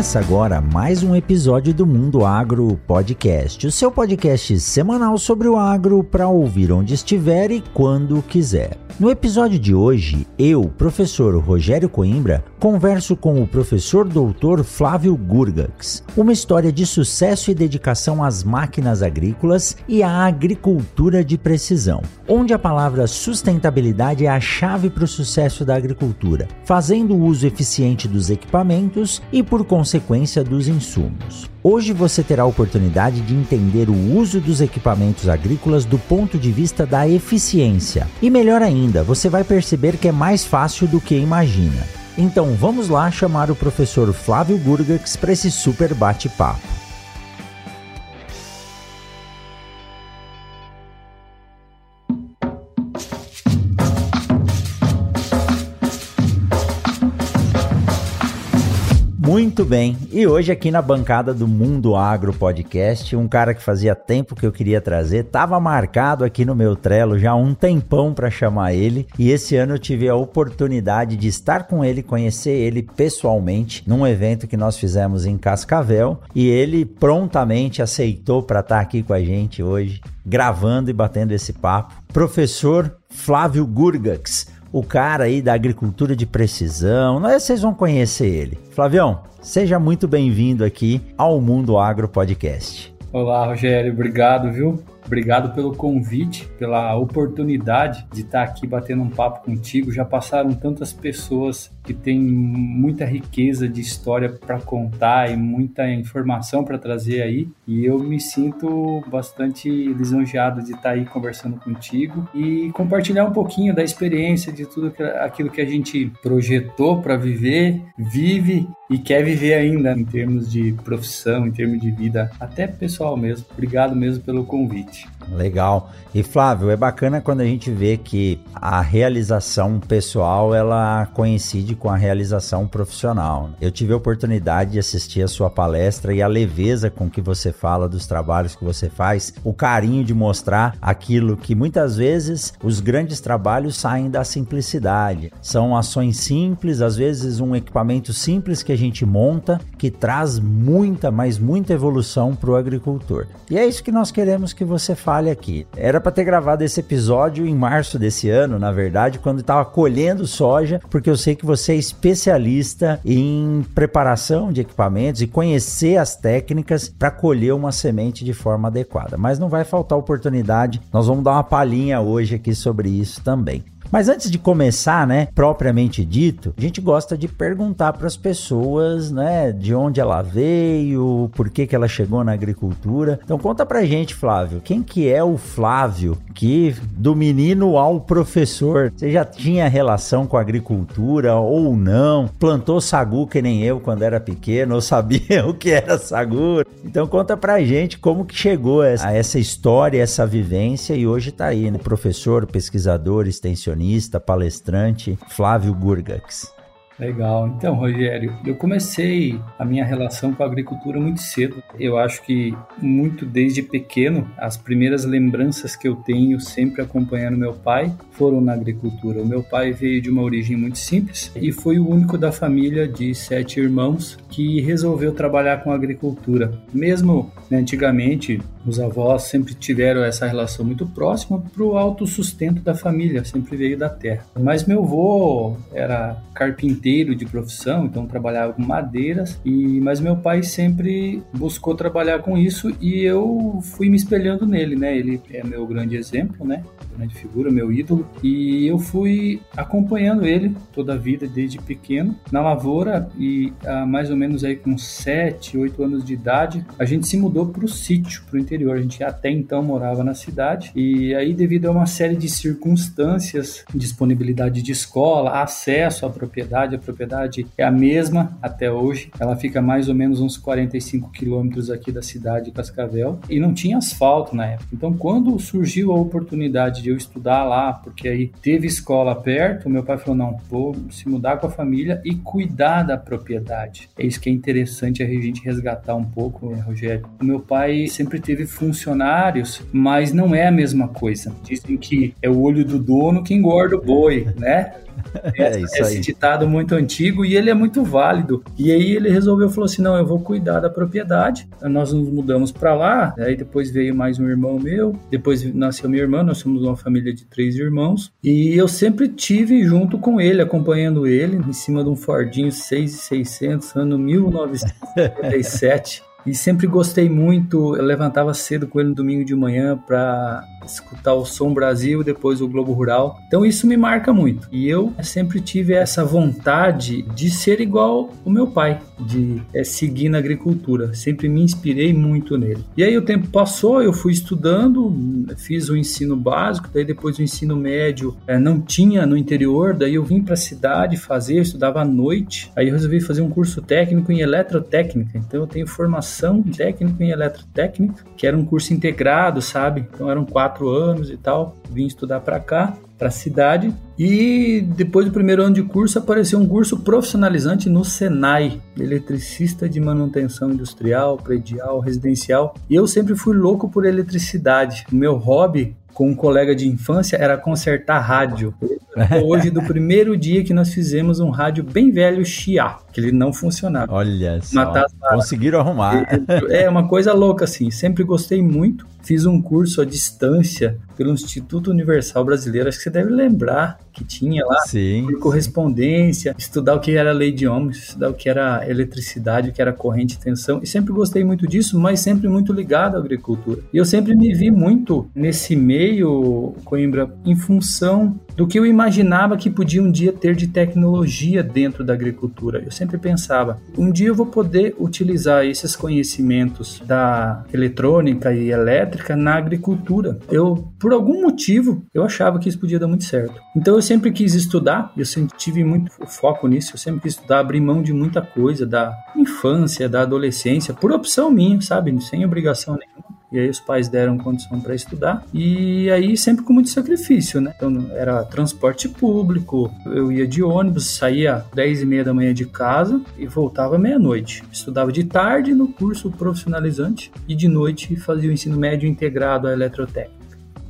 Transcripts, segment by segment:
Começa agora mais um episódio do Mundo Agro Podcast, o seu podcast semanal sobre o agro para ouvir onde estiver e quando quiser. No episódio de hoje, eu, professor Rogério Coimbra, converso com o professor doutor Flávio Gurgax. Uma história de sucesso e dedicação às máquinas agrícolas e à agricultura de precisão, onde a palavra sustentabilidade é a chave para o sucesso da agricultura, fazendo uso eficiente dos equipamentos e, por consequência, dos insumos. Hoje você terá a oportunidade de entender o uso dos equipamentos agrícolas do ponto de vista da eficiência. E melhor ainda, você vai perceber que é mais fácil do que imagina. Então vamos lá chamar o professor Flávio Gurgax para esse super bate-papo. Muito bem, e hoje aqui na bancada do Mundo Agro Podcast, um cara que fazia tempo que eu queria trazer, estava marcado aqui no meu Trello já um tempão para chamar ele, e esse ano eu tive a oportunidade de estar com ele, conhecer ele pessoalmente, num evento que nós fizemos em Cascavel, e ele prontamente aceitou para estar tá aqui com a gente hoje, gravando e batendo esse papo. Professor Flávio Gurgax, o cara aí da agricultura de precisão. Não é, vocês vão conhecer ele. Flavião, seja muito bem-vindo aqui ao Mundo Agro Podcast. Olá, Rogério, obrigado, viu? Obrigado pelo convite, pela oportunidade de estar aqui batendo um papo contigo. Já passaram tantas pessoas que têm muita riqueza de história para contar e muita informação para trazer aí, e eu me sinto bastante lisonjeado de estar aí conversando contigo e compartilhar um pouquinho da experiência de tudo aquilo que a gente projetou para viver, vive e quer viver ainda em termos de profissão, em termos de vida, até pessoal mesmo. Obrigado mesmo pelo convite. Legal. E Flávio, é bacana quando a gente vê que a realização pessoal ela coincide com a realização profissional. Eu tive a oportunidade de assistir a sua palestra e a leveza com que você fala dos trabalhos que você faz, o carinho de mostrar aquilo que muitas vezes os grandes trabalhos saem da simplicidade. São ações simples, às vezes um equipamento simples que a gente monta que traz muita, mas muita evolução para o agricultor. E é isso que nós queremos que você fale aqui. Era para ter gravado esse episódio em março desse ano, na verdade, quando estava colhendo soja, porque eu sei que você é especialista em preparação de equipamentos e conhecer as técnicas para colher uma semente de forma adequada. Mas não vai faltar oportunidade, nós vamos dar uma palhinha hoje aqui sobre isso também. Mas antes de começar, né, propriamente dito, a gente gosta de perguntar para as pessoas, né, de onde ela veio, por que que ela chegou na agricultura. Então conta pra gente, Flávio, quem que é o Flávio que do menino ao professor, você já tinha relação com a agricultura ou não? Plantou sagu que nem eu quando era pequeno, ou sabia o que era sagu? Então conta pra gente como que chegou a essa história, essa vivência e hoje tá aí, né, professor, pesquisador, extensionista palestrante Flávio Gurgax. Legal. Então, Rogério, eu comecei a minha relação com a agricultura muito cedo. Eu acho que muito desde pequeno, as primeiras lembranças que eu tenho sempre acompanhando meu pai foram na agricultura. O meu pai veio de uma origem muito simples e foi o único da família de sete irmãos que resolveu trabalhar com agricultura. Mesmo né, antigamente, os avós sempre tiveram essa relação muito próxima para o autossustento da família, sempre veio da terra. Mas meu avô era carpinteiro de profissão, então trabalhava com madeiras, e mas meu pai sempre buscou trabalhar com isso e eu fui me espelhando nele, né? Ele é meu grande exemplo, né? Né, de figura, meu ídolo. E eu fui acompanhando ele toda a vida, desde pequeno, na lavoura. E há mais ou menos aí com 7, 8 anos de idade, a gente se mudou para o sítio, para o interior. A gente até então morava na cidade. E aí, devido a uma série de circunstâncias, disponibilidade de escola, acesso à propriedade, a propriedade é a mesma até hoje. Ela fica mais ou menos uns 45 quilômetros aqui da cidade de Cascavel e não tinha asfalto na época. Então, quando surgiu a oportunidade de eu estudar lá, porque aí teve escola perto, meu pai falou: não, vou se mudar com a família e cuidar da propriedade. É isso que é interessante a gente resgatar um pouco, né, Rogério. O meu pai sempre teve funcionários, mas não é a mesma coisa. Dizem que é o olho do dono que engorda o boi, né? É, é isso esse aí. ditado muito antigo e ele é muito válido. E aí ele resolveu, falou assim, não, eu vou cuidar da propriedade. Nós nos mudamos para lá, aí depois veio mais um irmão meu, depois nasceu minha irmã, nós somos uma família de três irmãos. E eu sempre tive junto com ele, acompanhando ele, em cima de um Fordinho 6600, ano 1977. E sempre gostei muito, eu levantava cedo com ele no domingo de manhã para escutar o Som Brasil, depois o Globo Rural. Então isso me marca muito. E eu sempre tive essa vontade de ser igual o meu pai, de é, seguir na agricultura. Sempre me inspirei muito nele. E aí o tempo passou, eu fui estudando, fiz o ensino básico, daí depois o ensino médio é, não tinha no interior, daí eu vim para a cidade fazer, eu estudava à noite. Aí eu resolvi fazer um curso técnico em eletrotécnica. Então eu tenho formação técnica em eletrotécnica, que era um curso integrado, sabe? Então eram quatro quatro anos e tal, vim estudar para cá, para a cidade. E depois do primeiro ano de curso apareceu um curso profissionalizante no Senai, eletricista de manutenção industrial, predial, residencial. E eu sempre fui louco por eletricidade. O meu hobby com um colega de infância era consertar rádio. Hoje, do primeiro dia que nós fizemos um rádio bem velho Chia, que ele não funcionava. Olha só, conseguiram arrumar. É, é uma coisa louca assim, sempre gostei muito. Fiz um curso à distância pelo Instituto Universal Brasileiro, acho que você deve lembrar que tinha lá, Sim. por correspondência, estudar o que era lei de ohms, estudar o que era eletricidade, o que era corrente e tensão, e sempre gostei muito disso, mas sempre muito ligado à agricultura. E eu sempre me vi muito nesse meio, Coimbra, em função do que eu imaginava que podia um dia ter de tecnologia dentro da agricultura. Eu sempre pensava, um dia eu vou poder utilizar esses conhecimentos da eletrônica e elétrica na agricultura. Eu, por algum motivo, eu achava que isso podia dar muito certo. Então eu sempre quis estudar, eu sempre tive muito foco nisso, eu sempre quis estudar, abrir mão de muita coisa da infância, da adolescência, por opção minha, sabe? Sem obrigação nenhuma. E aí os pais deram condição para estudar. E aí sempre com muito sacrifício, né? Então era transporte público, eu ia de ônibus, saía 10 e meia da manhã de casa e voltava meia-noite. Estudava de tarde no curso profissionalizante e de noite fazia o ensino médio integrado à eletrotécnica.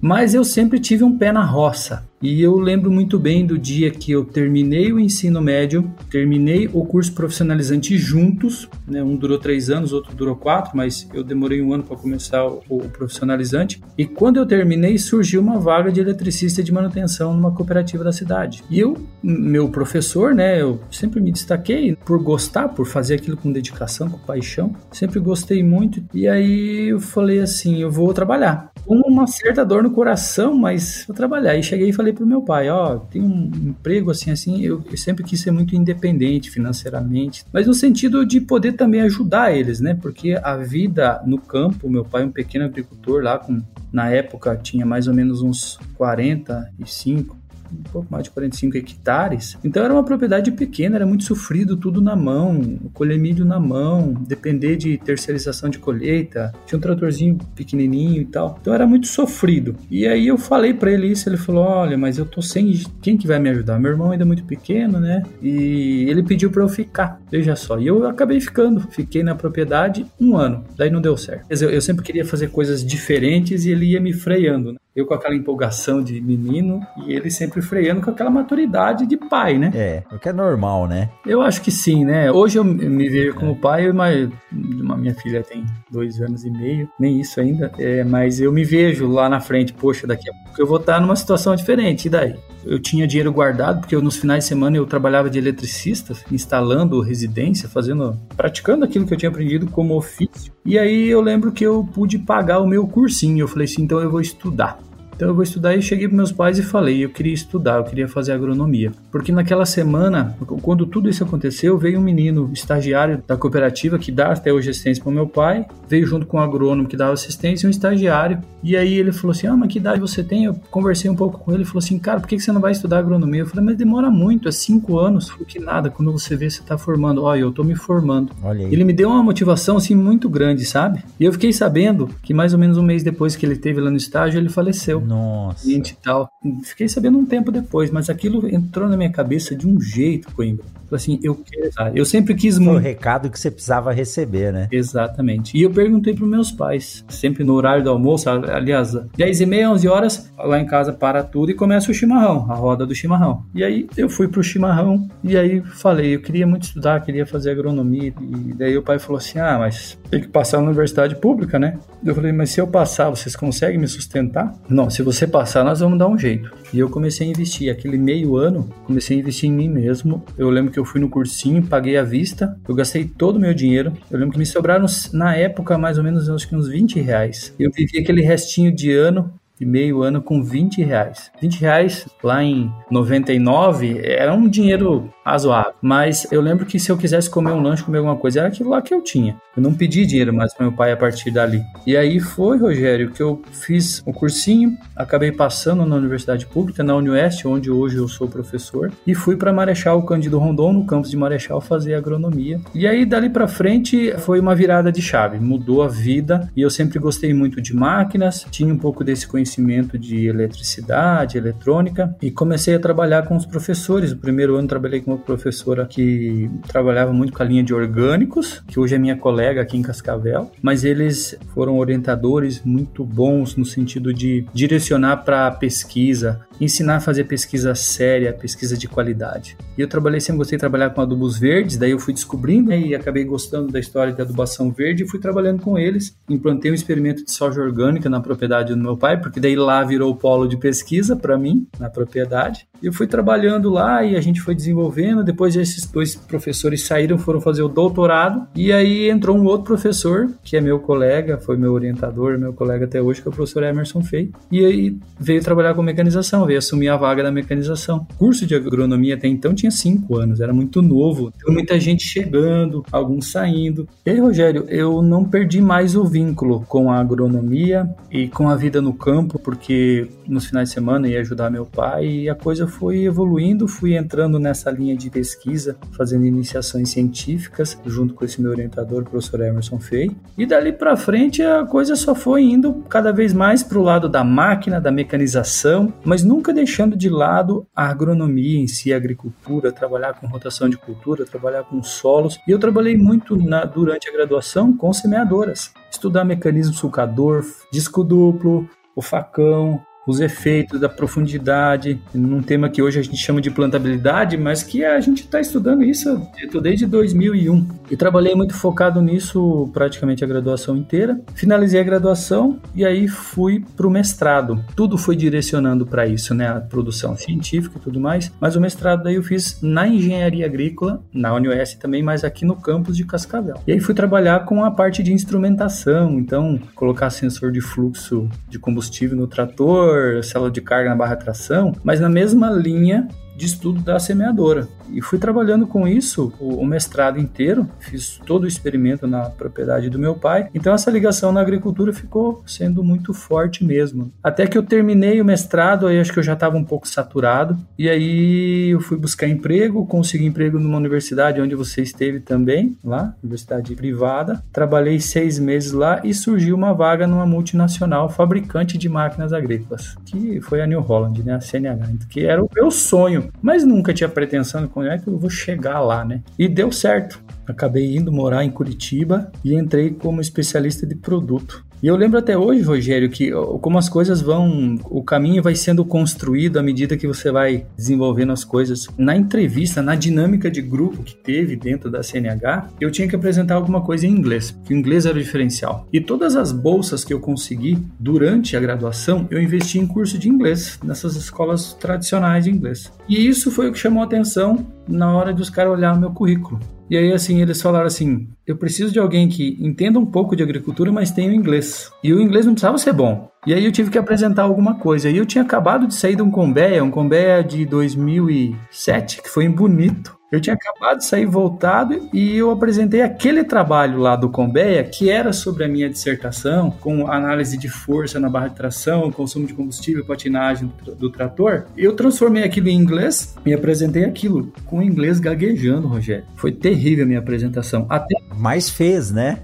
Mas eu sempre tive um pé na roça. E eu lembro muito bem do dia que eu terminei o ensino médio, terminei o curso profissionalizante juntos, né? Um durou três anos, outro durou quatro, mas eu demorei um ano para começar o, o, profissionalizante. E quando eu terminei, surgiu uma vaga de eletricista de manutenção numa cooperativa da cidade. E eu, meu professor, né? Eu sempre me destaquei por gostar, por fazer aquilo com dedicação, com paixão. Sempre gostei muito. E aí eu falei assim, eu vou trabalhar. Com uma certa dor no coração, mas vou trabalhar. E cheguei e falei pro meu pai, ó, tem um emprego assim, assim, eu, eu, sempre quis ser muito independente financeiramente, mas no sentido de poder também ajudar eles, né? Porque a vida no campo, meu pai é um pequeno agricultor lá com na época tinha mais ou menos uns 45, um pouco mais de 45 hectares. Então era uma propriedade pequena, era muito sofrido, tudo na mão, colher milho na mão, depender de terceirização de colheita, tinha um tratorzinho pequenininho e tal. Então era muito sofrido. E aí eu falei para ele isso, ele falou: "Olha, mas eu tô sem quem que vai me ajudar? Meu irmão ainda é muito pequeno, né? E ele pediu para eu ficar. Veja só. E eu acabei ficando, fiquei na propriedade um ano. Daí não deu certo. Eu, eu sempre queria fazer coisas diferentes e ele ia me freando, né? Eu com aquela empolgação de menino e ele sempre freando com aquela maturidade de pai, né? É, o que é normal, né? Eu acho que sim, né? Hoje eu me vejo como pai, mas uma minha filha tem dois anos e meio, nem isso ainda, é, mas eu me vejo lá na frente, poxa, daqui a pouco eu vou estar numa situação diferente, e daí? Eu tinha dinheiro guardado, porque eu, nos finais de semana eu trabalhava de eletricista, instalando residência, fazendo, praticando aquilo que eu tinha aprendido como ofício. E aí eu lembro que eu pude pagar o meu cursinho. Eu falei assim, então eu vou estudar. Então eu vou estudar e cheguei para meus pais e falei, eu queria estudar, eu queria fazer agronomia. Porque naquela semana, quando tudo isso aconteceu, veio um menino estagiário da cooperativa que dá até hoje assistência para o meu pai, veio junto com um agrônomo que dava assistência e um estagiário. E aí ele falou assim: "Ah, mas que idade você tem?" Eu conversei um pouco com ele, ele falou assim: "Cara, por que você não vai estudar agronomia?" Eu falei: "Mas demora muito, é cinco anos." Falei que nada, quando você vê você está formando. Olha, eu estou me formando. Ele me deu uma motivação assim muito grande, sabe? E eu fiquei sabendo que mais ou menos um mês depois que ele teve lá no estágio, ele faleceu. Nossa. E tal. Fiquei sabendo um tempo depois, mas aquilo entrou na minha cabeça de um jeito, Coimbra. Falei assim, eu quero, sabe? Eu sempre quis Foi muito. o recado que você precisava receber, né? Exatamente. E eu perguntei para meus pais, sempre no horário do almoço, aliás, 10 e meia, 11 horas, lá em casa para tudo e começa o chimarrão, a roda do chimarrão. E aí eu fui pro chimarrão e aí falei, eu queria muito estudar, queria fazer agronomia. E daí o pai falou assim, ah, mas tem que passar na universidade pública, né? Eu falei, mas se eu passar, vocês conseguem me sustentar? Não, se você passar, nós vamos dar um jeito. E eu comecei a investir. Aquele meio ano, comecei a investir em mim mesmo. Eu lembro que eu fui no cursinho, paguei à vista, eu gastei todo o meu dinheiro. Eu lembro que me sobraram, na época, mais ou menos, acho que uns 20 reais. Eu vivi aquele restinho de ano de meio ano com 20 reais. 20 reais lá em 99 era um dinheiro razoável. Mas eu lembro que se eu quisesse comer um lanche, comer alguma coisa, era aquilo lá que eu tinha. Eu não pedi dinheiro mais para meu pai a partir dali. E aí foi, Rogério, que eu fiz o cursinho, acabei passando na universidade pública, na Unioeste, onde hoje eu sou professor, e fui para Marechal Cândido Rondon, no campus de Marechal, fazer agronomia. E aí dali para frente foi uma virada de chave, mudou a vida, e eu sempre gostei muito de máquinas, tinha um pouco desse conhecimento de eletricidade, eletrônica, e comecei a trabalhar com os professores. O primeiro ano trabalhei com uma professora que trabalhava muito com a linha de orgânicos, que hoje é minha colega aqui em Cascavel, mas eles foram orientadores muito bons no sentido de direcionar para a pesquisa, ensinar a fazer pesquisa séria, pesquisa de qualidade. E eu trabalhei, sempre gostei de trabalhar com adubos verdes, daí eu fui descobrindo né, e acabei gostando da história de adubação verde e fui trabalhando com eles. Implantei um experimento de soja orgânica na propriedade do meu pai, porque daí lá virou polo de pesquisa para mim, na propriedade. E eu fui trabalhando lá e a gente foi desenvolvendo. Depois esses dois professores saíram, foram fazer o doutorado. E aí entrou um outro professor, que é meu colega, foi meu orientador, meu colega até hoje, que é o professor Emerson Fei. E aí veio trabalhar com mecanização veio assumir a vaga da mecanização. O curso de agronomia até então tinha cinco anos, era muito novo, tem muita gente chegando, alguns saindo. E aí, Rogério, eu não perdi mais o vínculo com a agronomia e com a vida no campo, porque nos finais de semana ia ajudar meu pai e a coisa foi evoluindo, fui entrando nessa linha de pesquisa, fazendo iniciações científicas junto com esse meu orientador, o professor Emerson Fei. E dali para frente a coisa só foi indo cada vez mais para o lado da máquina, da mecanização, mas nunca nunca deixando de lado a agronomia em si, a agricultura, trabalhar com rotação de cultura, trabalhar com solos. E eu trabalhei muito na, durante a graduação com semeadoras. Estudar mecanismo sulcador, disco duplo, o facão, os efeitos da profundidade, num tema que hoje a gente chama de plantabilidade, mas que a gente está estudando isso desde 2001. E trabalhei muito focado nisso praticamente a graduação inteira. Finalizei a graduação e aí fui para o mestrado. Tudo foi direcionando para isso, né? A produção científica e tudo mais. Mas o mestrado daí eu fiz na engenharia agrícola, na UniOS também, mas aqui no campus de Cascavel. E aí fui trabalhar com a parte de instrumentação, então colocar sensor de fluxo de combustível no trator célula de carga na barra tração, mas na mesma linha de estudo da semeadora. E fui trabalhando com isso o, mestrado inteiro, fiz todo o experimento na propriedade do meu pai. Então essa ligação na agricultura ficou sendo muito forte mesmo. Até que eu terminei o mestrado, aí acho que eu já estava um pouco saturado. E aí eu fui buscar emprego, consegui emprego numa universidade onde você esteve também, lá, universidade privada. Trabalhei seis meses lá e surgiu uma vaga numa multinacional fabricante de máquinas agrícolas, que foi a New Holland, né, a CNH, que era o meu sonho mas nunca tinha pretensão de como é que eu vou chegar lá, né? E deu certo. Acabei indo morar em Curitiba e entrei como especialista de produto. E eu lembro até hoje, Rogério, que como as coisas vão, o caminho vai sendo construído à medida que você vai desenvolvendo as coisas. Na entrevista, na dinâmica de grupo que teve dentro da CNH, eu tinha que apresentar alguma coisa em inglês, que o inglês era o diferencial. E todas as bolsas que eu consegui durante a graduação, eu investi em curso de inglês, nessas escolas tradicionais de inglês. E isso foi o que chamou a atenção na hora dos caras olhar o meu currículo. E aí, assim, eles falaram assim: eu preciso de alguém que entenda um pouco de agricultura, mas tenha o inglês. E o inglês não precisava ser bom. E aí eu tive que apresentar alguma coisa. E eu tinha acabado de sair de um Combeia, um Combeia de 2007, que foi em Bonito. Eu tinha acabado de sair voltado e eu apresentei aquele trabalho lá do Combeia, que era sobre a minha dissertação, com análise de força na barra de tração, consumo de combustível, patinagem do, trator. Eu transformei aquilo em inglês e apresentei aquilo com inglês gaguejando, Rogério. Foi terrível a minha apresentação. Até mas fez, né?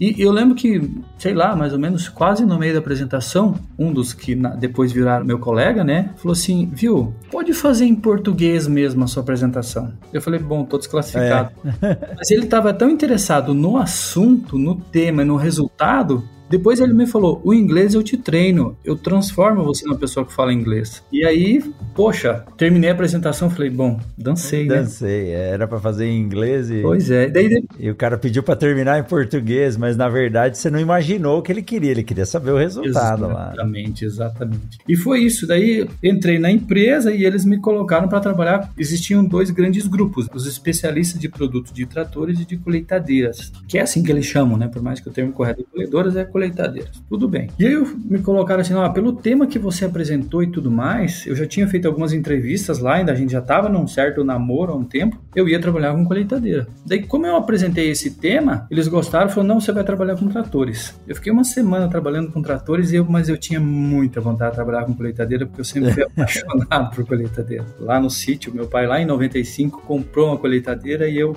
E eu lembro que, sei lá, mais ou menos quase no meio da apresentação, um dos que depois viraram meu colega, né, falou assim: viu, pode fazer em português mesmo a sua apresentação. Eu falei: bom, tô desclassificado. É. Mas ele estava tão interessado no assunto, no tema e no resultado depois ele me falou: o inglês eu te treino, eu transformo você numa pessoa que fala inglês. E aí, poxa, terminei a apresentação, falei: bom, dancei, né? Dancei, é, era para fazer em inglês e. Pois é, daí. E o cara pediu para terminar em português, mas na verdade você não imaginou o que ele queria, ele queria saber o resultado exatamente, lá. Exatamente, exatamente. E foi isso. Daí entrei na empresa e eles me colocaram para trabalhar. Existiam dois grandes grupos: os especialistas de produtos de tratores e de colheitadeiras, que é assim que eles chamam, né? Por mais que o termo correto de colhedoras é colheitadeiras. Tudo bem. E aí me colocaram assim, ah, pelo tema que você apresentou e tudo mais, eu já tinha feito algumas entrevistas lá, ainda a gente já estava num certo namoro há um tempo, eu ia trabalhar com colheitadeira. Daí, como eu apresentei esse tema, eles gostaram, falaram, não, você vai trabalhar com tratores. Eu fiquei uma semana trabalhando com tratores, eu, mas eu tinha muita vontade de trabalhar com colheitadeira, porque eu sempre fui apaixonado por colheitadeira. Lá no sítio, meu pai lá em 95 comprou uma colheitadeira e eu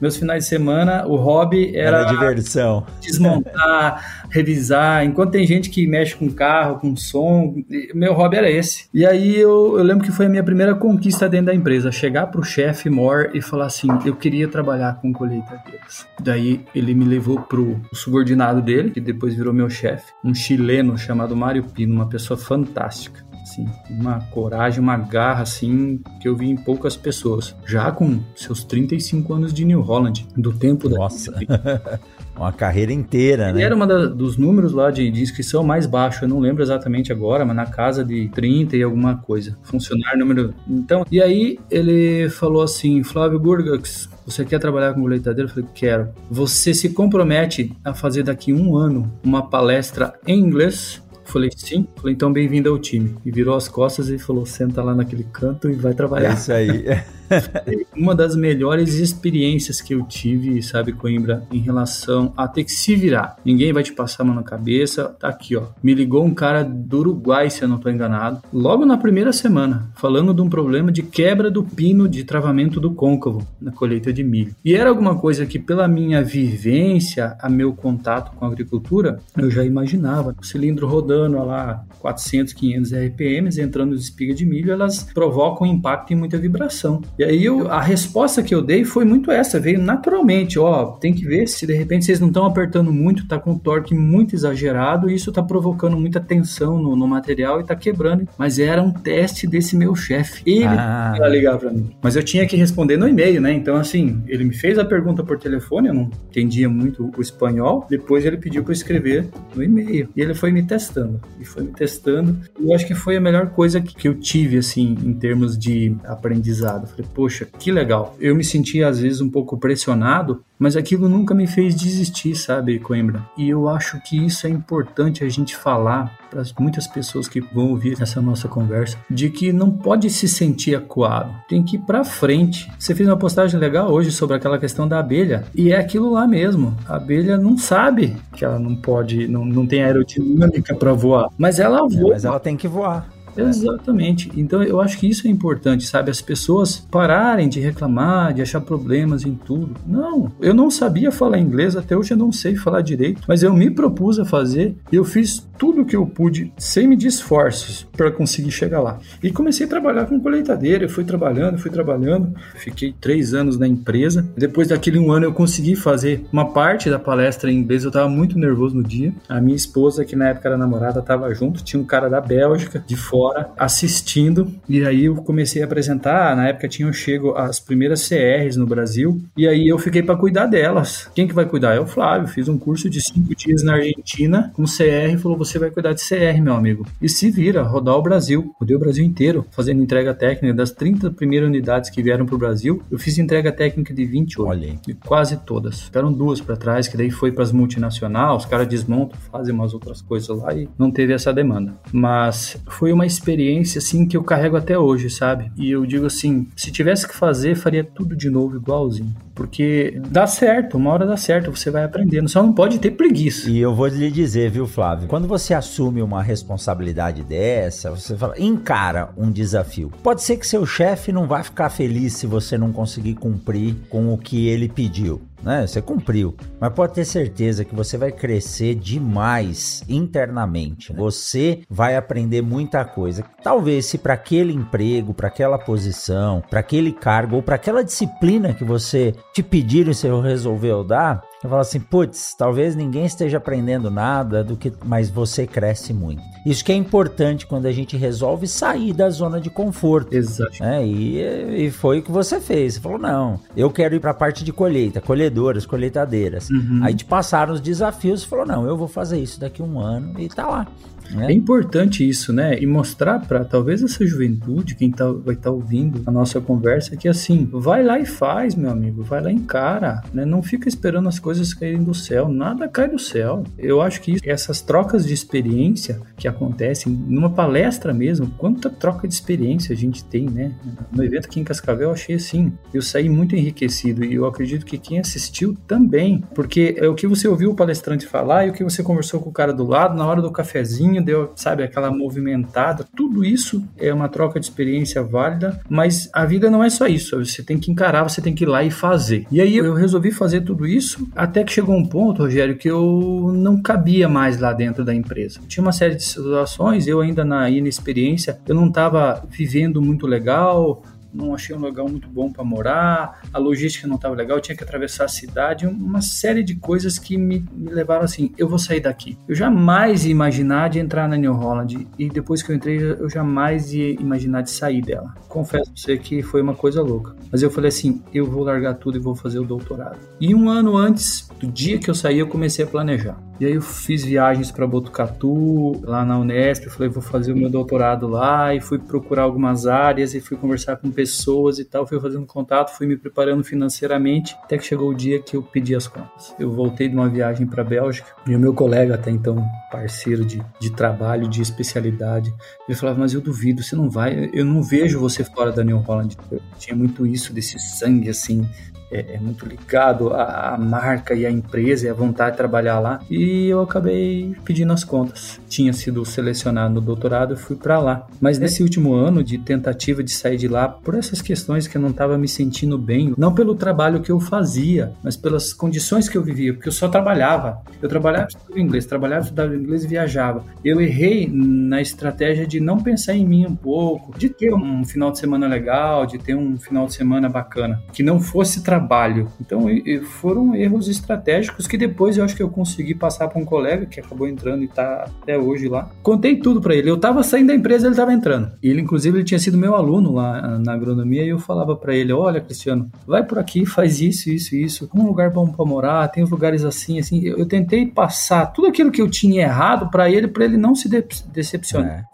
meus finais de semana, o hobby era, era diversão. Desmontar, revisar. Enquanto tem gente que mexe com carro, com som, meu hobby era esse. E aí eu, eu lembro que foi a minha primeira conquista dentro da empresa, chegar pro chefe Mor e falar assim, eu queria trabalhar com colheitadeiras. Daí ele me levou pro subordinado dele, que depois virou meu chefe, um chileno chamado Mário Pino, uma pessoa fantástica assim, uma coragem, uma garra assim que eu vi em poucas pessoas. Já com seus 35 anos de New Holland, do tempo Nossa. da Uma carreira inteira, Ele né? era um dos números lá de, de, inscrição mais baixo, eu não lembro exatamente agora, mas na casa de 30 e alguma coisa. Funcionário número. Então, e aí ele falou assim: Flávio Burgax, você quer trabalhar com colheitadeira? Eu falei, quero. Você se compromete a fazer daqui um ano uma palestra em inglês Falei, sim. Falei, então bem-vindo ao time. E virou as costas e falou, senta lá naquele canto e vai trabalhar. É isso aí. Uma das melhores experiências que eu tive, sabe, Coimbra, em relação a ter que se virar. Ninguém vai te passar a mão na cabeça. Tá aqui, ó. Me ligou um cara do Uruguai, se eu não tô enganado, logo na primeira semana, falando de um problema de quebra do pino de travamento do côncavo na colheita de milho. E era alguma coisa que, pela minha vivência, a meu contato com a agricultura, eu já imaginava. O cilindro rodando lá 400, 500 RPMs, entrando de espiga de milho, elas provocam impacto e muita vibração. E aí eu, a resposta que eu dei foi muito essa, veio naturalmente, ó, tem que ver se de repente vocês não estão apertando muito, tá com um torque muito exagerado, e isso tá provocando muita tensão no, no material e tá quebrando. Mas era um teste desse meu chefe. Ele ah. ia ligar para mim. Mas eu tinha que responder no e-mail, né? Então assim, ele me fez a pergunta por telefone, eu não entendia muito o espanhol. Depois ele pediu para eu escrever no e-mail. E ele foi me testando, e foi me testando. E eu acho que foi a melhor coisa que, eu tive assim em termos de aprendizado. Falei, poxa, que legal. Eu me senti às vezes um pouco pressionado, mas aquilo nunca me fez desistir, sabe, Coimbra? E eu acho que isso é importante a gente falar para muitas pessoas que vão ouvir essa nossa conversa, de que não pode se sentir acuado, tem que ir para frente. Você fez uma postagem legal hoje sobre aquela questão da abelha, e é aquilo lá mesmo. A abelha não sabe que ela não pode, não, não tem aerodinâmica para voar, mas ela voa. É, mas ela tem que voar. Exatamente. Então eu acho que isso é importante, sabe? As pessoas pararem de reclamar, de achar problemas em tudo. Não, eu não sabia falar inglês, até hoje eu não sei falar direito, mas eu me propus a fazer e eu fiz tudo o que eu pude sem medir esforços para conseguir chegar lá. E comecei a trabalhar com colheitadeira, eu fui trabalhando, fui trabalhando, fiquei três anos na empresa. Depois daquele um ano eu consegui fazer uma parte da palestra em inglês, eu estava muito nervoso no dia. A minha esposa, que na época era namorada, estava junto, tinha um cara da Bélgica, de fora fora assistindo. E aí eu comecei a apresentar. Na época tinham chego as primeiras CRs no Brasil. E aí eu fiquei para cuidar delas. Quem que vai cuidar? É o Flávio. Fiz um curso de cinco dias na Argentina com CR e falou: você vai cuidar de CR, meu amigo. E se vira, rodar o Brasil. Rodei o Brasil inteiro, fazendo entrega técnica. Das 30 primeiras unidades que vieram para o Brasil, eu fiz entrega técnica de 28. Olha aí. E quase todas. Ficaram duas para trás, que daí foi para as multinacionais. Os caras desmontam, fazem umas outras coisas lá e não teve essa demanda. Mas foi uma experiência, assim, que eu carrego até hoje, sabe? E eu digo assim: se tivesse que fazer, faria tudo de novo, igualzinho. Porque dá certo, uma hora dá certo, você vai aprendendo. Só não pode ter preguiça. E eu vou lhe dizer, viu, Flávio? Quando você assume uma responsabilidade dessa, você fala, encara um desafio. Pode ser que seu chefe não vá ficar feliz se você não conseguir cumprir com o que ele pediu né? Você cumpriu. Mas pode ter certeza que você vai crescer demais internamente. Né? Você vai aprender muita coisa. Talvez se para aquele emprego, para aquela posição, para aquele cargo ou para aquela disciplina que você te pediram e você resolveu dar, você fala assim, putz, talvez ninguém esteja aprendendo nada do que, mas você cresce muito. Isso que é importante quando a gente resolve sair da zona de conforto. Exato. Né? E, e foi o que você fez. Você falou, não, eu quero ir para a parte de colheita, colhedoras, colheitadeiras. Uhum. Aí te passaram os desafios e falou, não, eu vou fazer isso daqui a um ano e tá lá. É. é importante isso, né? E mostrar para talvez essa juventude, quem tá, vai estar tá ouvindo a nossa conversa, que assim, vai lá e faz, meu amigo, vai lá e encara, né? Não fica esperando as coisas caírem do céu, nada cai do céu. Eu acho que isso, essas trocas de experiência que acontecem numa palestra mesmo, quanta troca de experiência a gente tem, né? No evento aqui em Cascavel, eu achei assim, eu saí muito enriquecido e eu acredito que quem assistiu também, porque é o que você ouviu o palestrante falar e o que você conversou com o cara do lado na hora do cafezinho deu, sabe, aquela movimentada. Tudo isso é uma troca de experiência válida, mas a vida não é só isso. Você tem que encarar, você tem que ir lá e fazer. E aí eu resolvi fazer tudo isso até que chegou um ponto, Rogério, que eu não cabia mais lá dentro da empresa. Tinha uma série de situações, eu ainda na inexperiência, eu não estava vivendo muito legal, não achei um lugar muito bom para morar, a logística não estava legal, eu tinha que atravessar a cidade, uma série de coisas que me, me, levaram assim, eu vou sair daqui. Eu jamais ia imaginar de entrar na New Holland e depois que eu entrei, eu jamais ia imaginar de sair dela. Confesso pra você que foi uma coisa louca. Mas eu falei assim, eu vou largar tudo e vou fazer o doutorado. E um ano antes do dia que eu saí, eu comecei a planejar. E aí eu fiz viagens para Botucatu, lá na Unesp, falei, vou fazer o meu doutorado lá, e fui procurar algumas áreas, e fui conversar com pessoas e tal, fui fazendo contato, fui me preparando financeiramente, até que chegou o dia que eu pedi as contas. Eu voltei de uma viagem para Bélgica, e o meu colega, até então parceiro de, de trabalho, de especialidade, ele falava, mas eu duvido, você não vai, eu não vejo você fora da New Holland. Eu tinha muito isso, desse sangue, assim, é, é muito ligado à, à, marca e à empresa e à vontade de trabalhar lá. E eu acabei pedindo as contas. Tinha sido selecionado no doutorado e fui para lá. Mas nesse último ano de tentativa de sair de lá, por essas questões que eu não estava me sentindo bem, não pelo trabalho que eu fazia, mas pelas condições que eu vivia, porque eu só trabalhava. Eu trabalhava estudava inglês, trabalhava estudava inglês e viajava. Eu errei na estratégia de não pensar em mim um pouco, de ter um final de semana legal, de ter um final de semana bacana, que não fosse trabalho trabalho. Então foram erros estratégicos que depois eu acho que eu consegui passar para um colega que acabou entrando e está até hoje lá. Contei tudo para ele. Eu estava saindo da empresa, ele estava entrando. Ele inclusive ele tinha sido meu aluno lá na agronomia e eu falava para ele: "Olha, Cristiano, vai por aqui, faz isso, isso, isso. Um lugar bom para morar, tem lugares assim, assim". Eu, eu, tentei passar tudo aquilo que eu tinha errado para ele, para ele não se de decepcionar.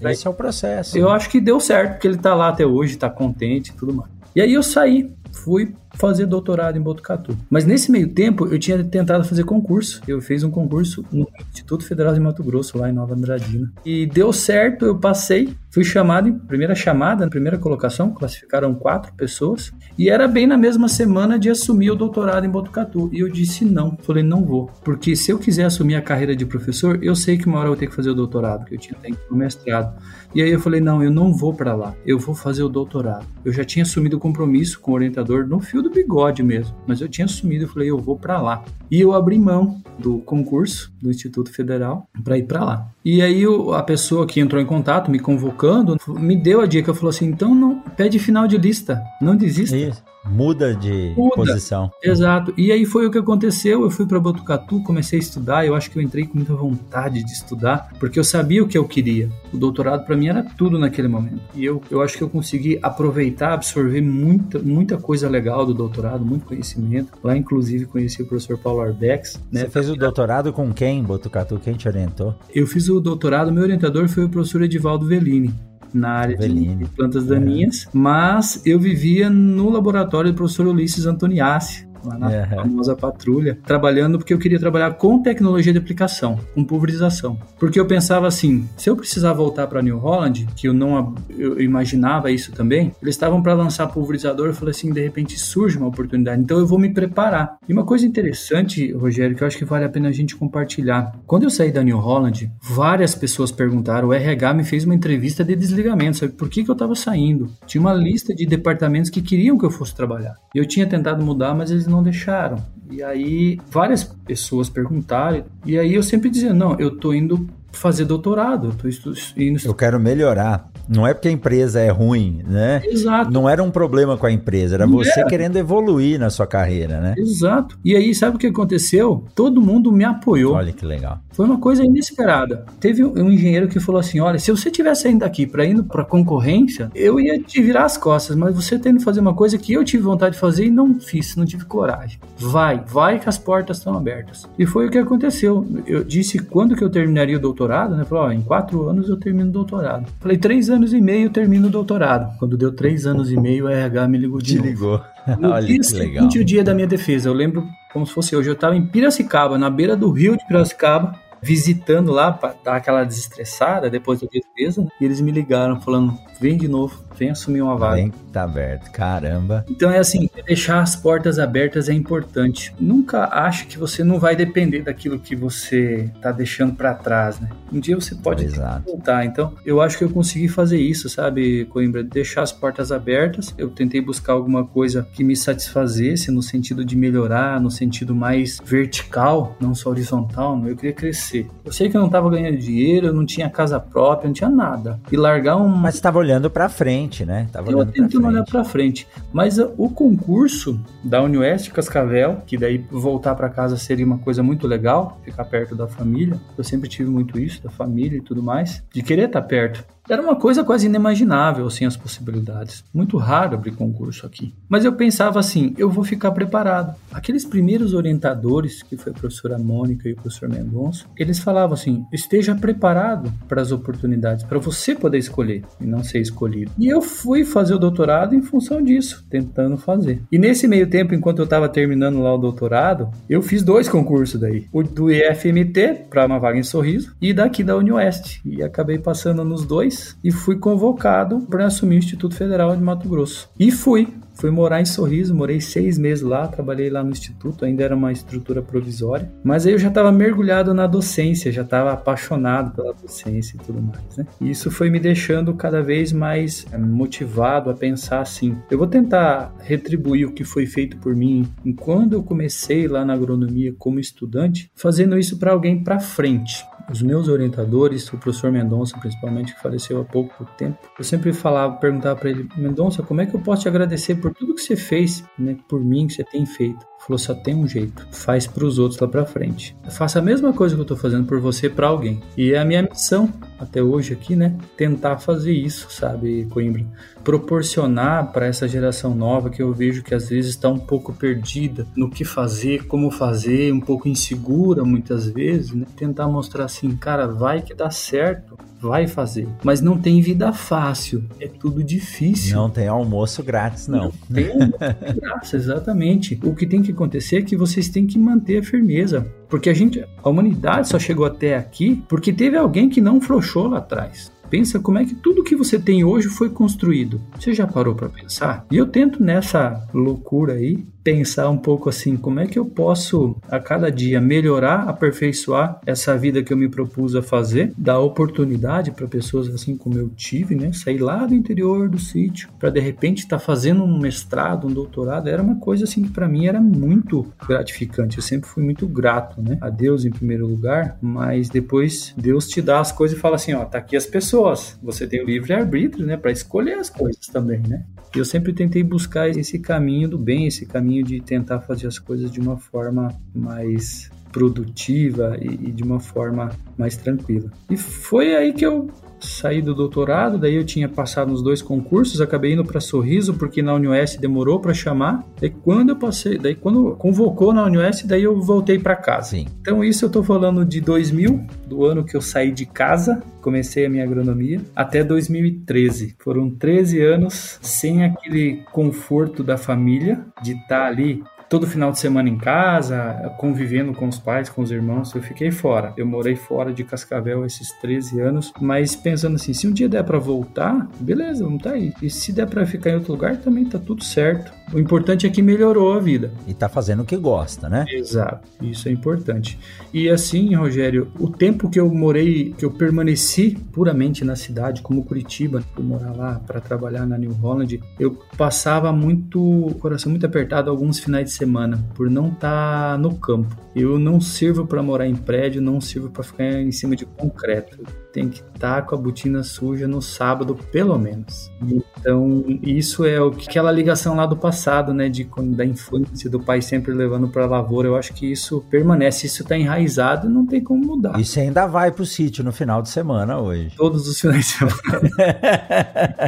É, é. Esse é o processo. Eu né? acho que deu certo, porque ele está lá até hoje, está contente e tudo mais. E aí eu saí, fui fazer doutorado em Botucatu. Mas nesse meio tempo eu tinha tentado fazer concurso. Eu fiz um concurso no Instituto Federal de Mato Grosso, lá em Nova Andradina. E deu certo, eu passei, fui chamado, em primeira chamada, primeira colocação, classificaram quatro pessoas. E era bem na mesma semana de assumir o doutorado em Botucatu. E eu disse não. Falei, não vou. Porque se eu quiser assumir a carreira de professor, eu sei que uma hora eu vou ter que fazer o doutorado, que eu tinha que o mestrado. E aí eu falei, não, eu não vou para lá. Eu vou fazer o doutorado. Eu já tinha assumido o compromisso com o orientador no fio do bigode mesmo. Mas eu tinha assumido, eu falei, eu vou para lá. E eu abri mão do concurso do Instituto Federal para ir para lá. E aí a pessoa que entrou em contato, me convocando, me deu a dica, falou assim, então não pede final de lista, não desista. Isso. Muda de Muda. posição. Exato. E aí foi o que aconteceu. Eu fui para Botucatu, comecei a estudar. Eu acho que eu entrei com muita vontade de estudar, porque eu sabia o que eu queria. O doutorado para mim era tudo naquele momento. E eu, eu acho que eu consegui aproveitar, absorver muita, muita coisa legal do doutorado, muito conhecimento. Lá, inclusive, conheci o professor Paulo Arbex. Né? Você fez o doutorado com quem, Botucatu? Quem te orientou? Eu fiz o doutorado, meu orientador foi o professor Edivaldo Velini na área de plantas daninhas, é. mas eu vivia no laboratório do professor Ulisses Antoniassi, lá na uhum. famosa patrulha, trabalhando porque eu queria trabalhar com tecnologia de aplicação, com pulverização. Porque eu pensava assim, se eu precisar voltar para New Holland, que eu não eu imaginava isso também, eles estavam para lançar pulverizador, eu falei assim, de repente surge uma oportunidade, então eu vou me preparar. E uma coisa interessante, Rogério, que eu acho que vale a pena a gente compartilhar. Quando eu saí da New Holland, várias pessoas perguntaram, o RH me fez uma entrevista de desligamento, sabe por que, que eu estava saindo? Tinha uma lista de departamentos que queriam que eu fosse trabalhar. Eu tinha tentado mudar, mas eles não deixaram. E aí várias pessoas perguntaram, e aí eu sempre dizia, não, eu tô indo fazer doutorado, eu tô indo... Eu quero melhorar. Não é porque a empresa é ruim, né? Exato. Não era um problema com a empresa, era Não você era. querendo evoluir na sua carreira, né? Exato. E aí, sabe o que aconteceu? Todo mundo me apoiou. Olha que legal. Foi uma coisa inesperada. Teve um engenheiro que falou assim: olha, se você tivesse saindo daqui para indo para concorrência, eu ia te virar as costas, mas você tendo que fazer uma coisa que eu tive vontade de fazer e não fiz, não tive coragem. Vai, vai que as portas estão abertas. E foi o que aconteceu. Eu disse quando que eu terminaria o doutorado, né? Falou, ó, em quatro anos eu termino o doutorado. Falei, três anos anos e meio termino o doutorado. Quando deu três anos e meio, o RH me ligou de Te novo. ligou. No Olha dia que legal. o dia da minha defesa. Eu lembro como se fosse hoje. Eu estava em Piracicaba, na beira do rio de Piracicaba, visitando lá para dar aquela desestressada depois da defesa. Né? E eles me ligaram falando: vem de novo vem assumir uma vaga. Vem tá aberto, caramba. Então é assim, deixar as portas abertas é importante. Nunca ache que você não vai depender daquilo que você tá deixando para trás, né? Um dia você pode voltar. Então, eu acho que eu consegui fazer isso, sabe, Coimbra? Deixar as portas abertas. Eu tentei buscar alguma coisa que me satisfazesse no sentido de melhorar, no sentido mais vertical, não só horizontal. Eu queria crescer. Eu sei que eu não tava ganhando dinheiro, eu não tinha casa própria, não tinha nada. E largar um. Mas estava olhando para frente frente, né? Tava eu tentando olhar para frente. Mas uh, o concurso da Unioeste Cascavel, que daí voltar para casa seria uma coisa muito legal, ficar perto da família. Eu sempre tive muito isso, da família e tudo mais, de querer estar perto. Era uma coisa quase inimaginável, assim, as possibilidades. Muito raro abrir concurso aqui. Mas eu pensava assim, eu vou ficar preparado. Aqueles primeiros orientadores, que foi a professora Mônica e o professor Mendonça, eles falavam assim, esteja preparado para as oportunidades, para você poder escolher e não ser escolhido. E eu fui fazer o doutorado em função disso, tentando fazer. E nesse meio tempo, enquanto eu estava terminando lá o doutorado, eu fiz dois concursos daí. O do IFMT, para uma vaga em Sorriso, e daqui da Unioeste. E acabei passando nos dois e fui convocado para assumir o Instituto Federal de Mato Grosso. E fui. Fui morar em Sorriso, morei seis meses lá, trabalhei lá no instituto, ainda era uma estrutura provisória. Mas aí eu já estava mergulhado na docência, já estava apaixonado pela docência e tudo mais, né? E isso foi me deixando cada vez mais é, motivado a pensar assim: eu vou tentar retribuir o que foi feito por mim enquanto eu comecei lá na agronomia como estudante, fazendo isso para alguém para frente os meus orientadores, o professor Mendonça principalmente, que faleceu há pouco tempo, eu sempre falava, perguntava para ele, Mendonça, como é que eu posso te agradecer por tudo que você fez, né, por mim, que você tem feito? Ele falou, só tem um jeito, faz para os outros lá para frente. Faça a mesma coisa que eu estou fazendo por você para alguém. E é a minha missão até hoje aqui, né, tentar fazer isso, sabe, Coimbra? Proporcionar para essa geração nova que eu vejo que às vezes está um pouco perdida no que fazer, como fazer, um pouco insegura muitas vezes, né? Tentar mostrar assim, cara, vai que dá certo vai fazer. Mas não tem vida fácil, é tudo difícil. Não tem almoço grátis, não. Não tem almoço grátis, exatamente. O que tem que acontecer é que vocês têm que manter a firmeza. Porque a gente, a humanidade só chegou até aqui porque teve alguém que não frouxou lá atrás. Pensa como é que tudo que você tem hoje foi construído. Você já parou para pensar? E eu tento nessa loucura aí pensar um pouco assim, como é que eu posso a cada dia melhorar, aperfeiçoar essa vida que eu me propus a fazer, dar oportunidade para pessoas assim como eu tive, né? Sair lá do interior do sítio para de repente estar tá fazendo um mestrado, um doutorado, era uma coisa assim que para mim era muito gratificante. Eu sempre fui muito grato, né? A Deus em primeiro lugar, mas depois Deus te dá as coisas e fala assim, ó, tá aqui as pessoas. Você tem o livre arbítrio, né, para escolher as coisas também, né? Eu sempre tentei buscar esse caminho do bem, esse caminho de tentar fazer as coisas de uma forma mais produtiva e, e de uma forma mais tranquila. E foi aí que eu saí do doutorado, daí eu tinha passado nos dois concursos, acabei indo para Sorriso porque na UniOS demorou para chamar. Daí quando eu passei, daí quando convocou na UniOS, daí eu voltei para casa. Sim. Então isso eu tô falando de 2000, do ano que eu saí de casa, comecei a minha agronomia, até 2013. Foram 13 anos sem aquele conforto da família de estar tá ali todo final de semana em casa, convivendo com os pais, com os irmãos. Eu fiquei fora. Eu morei fora de Cascavel esses 13 anos, mas pensando assim, se um dia der para voltar, beleza, vamos tá aí. E se der para ficar em outro lugar, também tá tudo certo. O importante é que melhorou a vida. E tá fazendo o que gosta, né? Exato. Isso é importante. E assim, Rogério, o tempo que eu morei, que eu permaneci puramente na cidade, como Curitiba, por morar lá para trabalhar na New Holland, eu passava muito, coração muito apertado alguns finais de semana por não estar tá no campo. Eu não sirvo para morar em prédio, não sirvo para ficar em cima de concreto tem que estar tá com a botina suja no sábado, pelo menos. Então, isso é o que aquela ligação lá do passado, né, de da infância do pai sempre levando para a lavoura, eu acho que isso permanece, isso está enraizado e não tem como mudar. Você ainda vai pro sítio no final de semana hoje? Todos os finais de semana.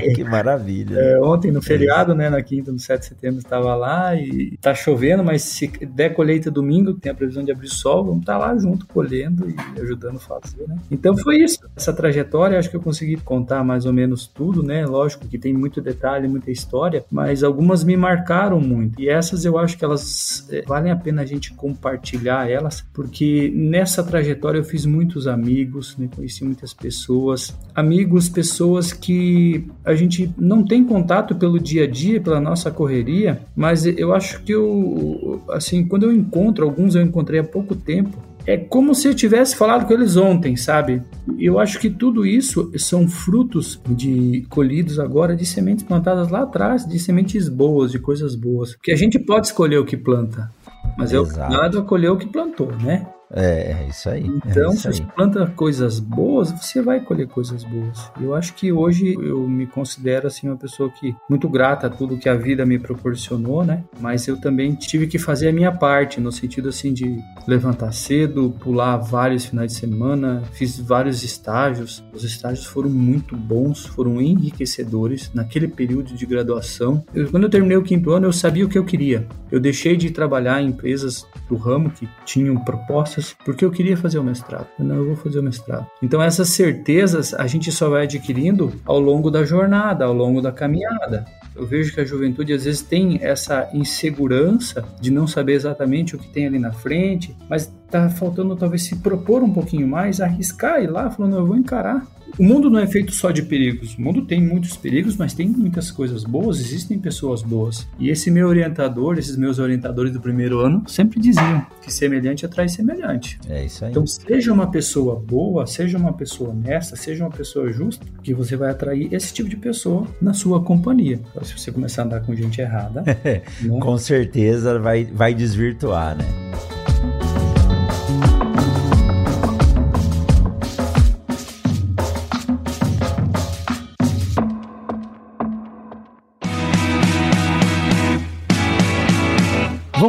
que maravilha. É, ontem no feriado, né, na quinta, no 7 de setembro, estava lá e tá chovendo, mas se der colheita domingo, tem a previsão de abrir sol, vamos estar tá lá junto colhendo e ajudando a fazer, né? Então foi isso essa trajetória, acho que eu consegui contar mais ou menos tudo, né? Lógico que tem muito detalhe, muita história, mas algumas me marcaram muito. E essas eu acho que elas é, valem a pena a gente compartilhar elas, porque nessa trajetória eu fiz muitos amigos, né? conheci muitas pessoas, amigos, pessoas que a gente não tem contato pelo dia a dia, pela nossa correria, mas eu acho que eu, assim, quando eu encontro alguns, eu encontrei há pouco tempo, é como se eu tivesse falado com eles ontem, sabe? Eu acho que tudo isso são frutos de colhidos agora de sementes plantadas lá atrás, de sementes boas, de coisas boas. Porque a gente pode escolher o que planta, mas Exato. é o a colher o que plantou, né? É, é isso aí. É então, é isso se você planta coisas boas, você vai colher coisas boas. Eu acho que hoje eu me considero assim uma pessoa que muito grata a tudo que a vida me proporcionou, né? Mas eu também tive que fazer a minha parte no sentido assim de levantar cedo, pular vários finais de semana, fiz vários estágios. Os estágios foram muito bons, foram enriquecedores naquele período de graduação. Eu, quando eu terminei o quinto ano, eu sabia o que eu queria. Eu deixei de trabalhar em empresas do ramo que tinham propostas porque eu queria fazer o mestrado. Não, eu vou fazer o mestrado. Então essas certezas a gente só vai adquirindo ao longo da jornada, ao longo da caminhada. Eu vejo que a juventude às vezes tem essa insegurança de não saber exatamente o que tem ali na frente, mas tá faltando talvez se propor um pouquinho mais, arriscar ir lá, falando, eu vou encarar. O mundo não é feito só de perigos. O mundo tem muitos perigos, mas tem muitas coisas boas, existem pessoas boas. E esse meu orientador, esses meus orientadores do primeiro ano, sempre diziam que semelhante atrai semelhante. É isso aí. Então, seja uma pessoa boa, seja uma pessoa honesta, seja uma pessoa justa, que você vai atrair esse tipo de pessoa na sua companhia. Então, se você começar a andar com gente errada, né? com certeza vai, vai desvirtuar, né?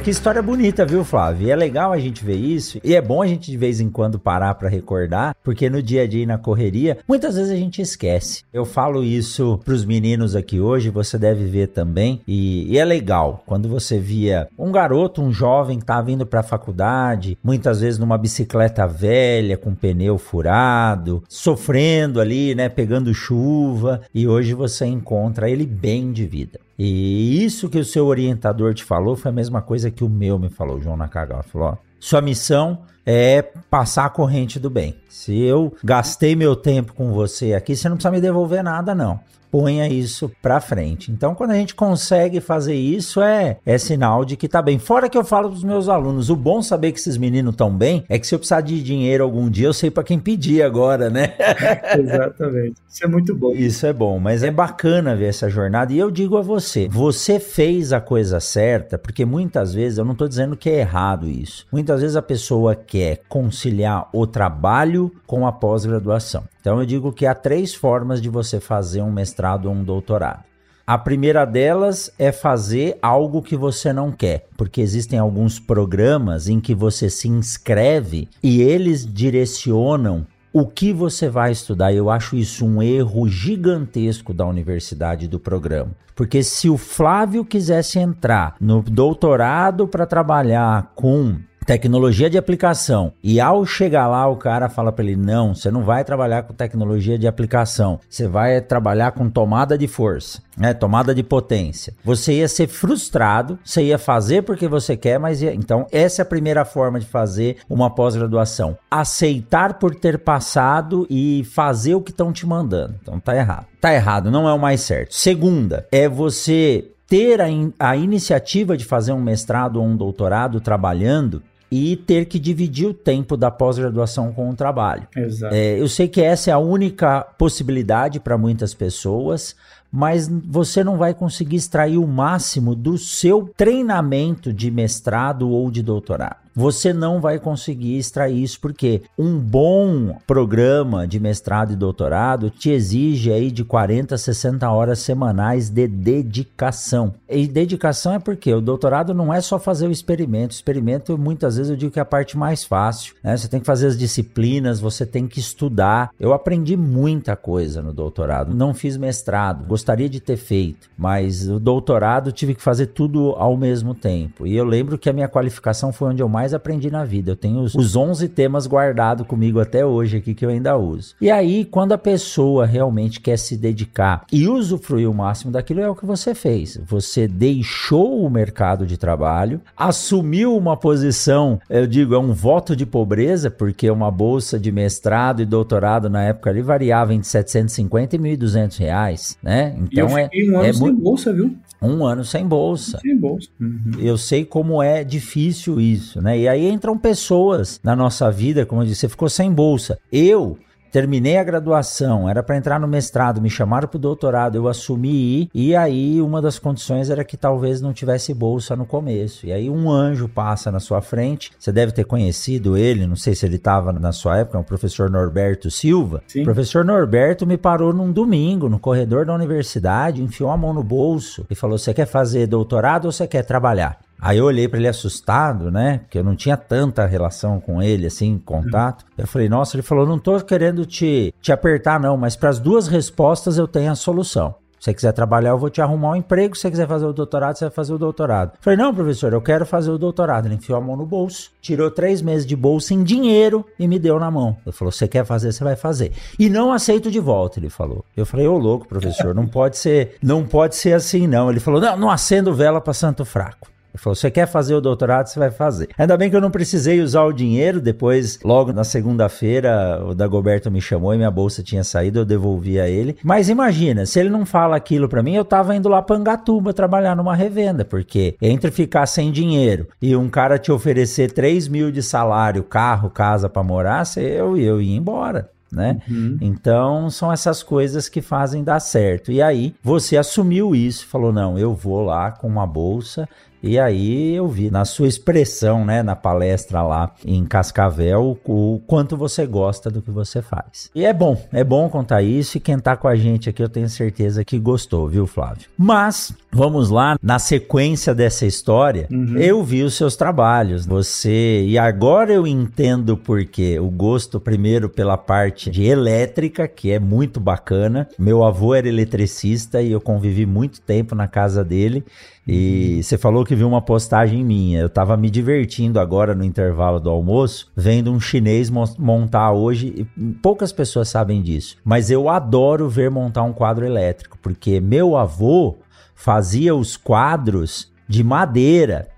Que história bonita, viu, Flávio? E é legal a gente ver isso. E é bom a gente de vez em quando parar para recordar, porque no dia a dia e na correria, muitas vezes a gente esquece. Eu falo isso pros meninos aqui hoje, você deve ver também. E, e é legal quando você via um garoto, um jovem que tá vindo para a faculdade, muitas vezes numa bicicleta velha, com pneu furado, sofrendo ali, né, pegando chuva, e hoje você encontra ele bem de vida. E isso que o seu orientador te falou foi a mesma coisa que o meu me falou, João Nakagawa. Falou: ó, sua missão é passar a corrente do bem. Se eu gastei meu tempo com você aqui, você não precisa me devolver nada, não ponha isso para frente. Então, quando a gente consegue fazer isso, é, é sinal de que tá bem. Fora que eu falo pros meus alunos, o bom saber que esses meninos estão bem é que se eu precisar de dinheiro algum dia, eu sei para quem pedir agora, né? Exatamente. Isso é muito bom. Isso é bom, mas é bacana ver essa jornada. E eu digo a você, você fez a coisa certa, porque muitas vezes, eu não tô dizendo que é errado isso. Muitas vezes a pessoa quer conciliar o trabalho com a pós-graduação. Então eu digo que há três formas de você fazer um mestrado ou um doutorado. A primeira delas é fazer algo que você não quer, porque existem alguns programas em que você se inscreve e eles direcionam o que você vai estudar. Eu acho isso um erro gigantesco da universidade do programa. Porque se o Flávio quisesse entrar no doutorado para trabalhar com tecnologia de aplicação. E ao chegar lá, o cara fala para ele: não, você não vai trabalhar com tecnologia de aplicação, você vai trabalhar com tomada de força, né? Tomada de potência. Você ia ser frustrado, você ia fazer porque você quer, mas ia... então essa é a primeira forma de fazer uma pós-graduação: aceitar por ter passado e fazer o que estão te mandando. Então tá errado. Tá errado, não é o mais certo. Segunda, é você ter a, in a, iniciativa de fazer um mestrado ou um doutorado trabalhando e ter que dividir o tempo da pós-graduação com o trabalho. Exato. É, eu sei que essa é a única possibilidade para muitas pessoas, mas você não vai conseguir extrair o máximo do seu treinamento de mestrado ou de doutorado você não vai conseguir extrair isso, porque um bom programa de mestrado e doutorado te exige aí de 40 a 60 horas semanais de dedicação. E dedicação é porque o doutorado não é só fazer o experimento. O experimento, muitas vezes, eu digo que é a parte mais fácil. Né? Você tem que fazer as disciplinas, você tem que estudar. Eu aprendi muita coisa no doutorado. Não fiz mestrado, gostaria de ter feito, mas o doutorado tive que fazer tudo ao mesmo tempo. E eu lembro que a minha qualificação foi onde eu mais mais aprendi na vida. Eu tenho os, os 11 temas guardados comigo até hoje aqui que eu ainda uso. E aí, quando a pessoa realmente quer se dedicar e usufruir o máximo daquilo, é o que você fez. Você deixou o mercado de trabalho, assumiu uma posição, eu digo, é um voto de pobreza, porque uma bolsa de mestrado e doutorado na época ali variava entre 750 e 1.200 reais, né? Então é, um é muito bolsa, viu? Um ano sem bolsa. Sem bolsa. Uhum. Eu sei como é difícil isso, né? E aí entram pessoas na nossa vida, como eu disse, você ficou sem bolsa. Eu terminei a graduação, era para entrar no mestrado, me chamaram para o doutorado, eu assumi e aí uma das condições era que talvez não tivesse bolsa no começo. E aí um anjo passa na sua frente, você deve ter conhecido ele, não sei se ele estava na sua época, é o professor Norberto Silva. Sim. O professor Norberto me parou num domingo no corredor da universidade, enfiou a mão no bolso e falou: "Você quer fazer doutorado ou você quer trabalhar?" Aí eu olhei para ele assustado, né? Porque eu não tinha tanta relação com ele, assim, contato. Eu falei, nossa, ele falou, não tô querendo te, te apertar, não, mas para as duas respostas eu tenho a solução. Se você quiser trabalhar, eu vou te arrumar um emprego. Se você quiser fazer o doutorado, você vai fazer o doutorado. Falei, não, professor, eu quero fazer o doutorado. Ele enfiou a mão no bolso, tirou três meses de bolsa em dinheiro e me deu na mão. Ele falou, você quer fazer, você vai fazer. E não aceito de volta, ele falou. Eu falei, ô louco, professor, não pode ser, não pode ser assim, não. Ele falou, não, não acendo vela para santo fraco. Ele falou: você quer fazer o doutorado, você vai fazer. Ainda bem que eu não precisei usar o dinheiro. Depois, logo na segunda-feira, o Dagoberto me chamou e minha bolsa tinha saído, eu devolvi a ele. Mas imagina, se ele não fala aquilo para mim, eu tava indo lá pra Angatuba trabalhar numa revenda, porque entre ficar sem dinheiro e um cara te oferecer 3 mil de salário, carro, casa para morar, eu, eu ia embora né? Uhum. Então são essas coisas que fazem dar certo. E aí você assumiu isso, falou: não, eu vou lá com uma bolsa e aí eu vi na sua expressão, né, na palestra lá em Cascavel, o quanto você gosta do que você faz. E é bom, é bom contar isso e quem tá com a gente aqui eu tenho certeza que gostou, viu, Flávio? Mas vamos lá, na sequência dessa história, uhum. eu vi os seus trabalhos. Você e agora eu entendo porque o gosto primeiro pela parte de elétrica, que é muito bacana. Meu avô era eletricista e eu convivi muito tempo na casa dele. E uhum. você falou que viu uma postagem minha. Eu tava me divertindo agora no intervalo do almoço, vendo um chinês montar hoje. poucas pessoas sabem disso, mas eu adoro ver montar um quadro elétrico, porque meu avô fazia os quadros de madeira.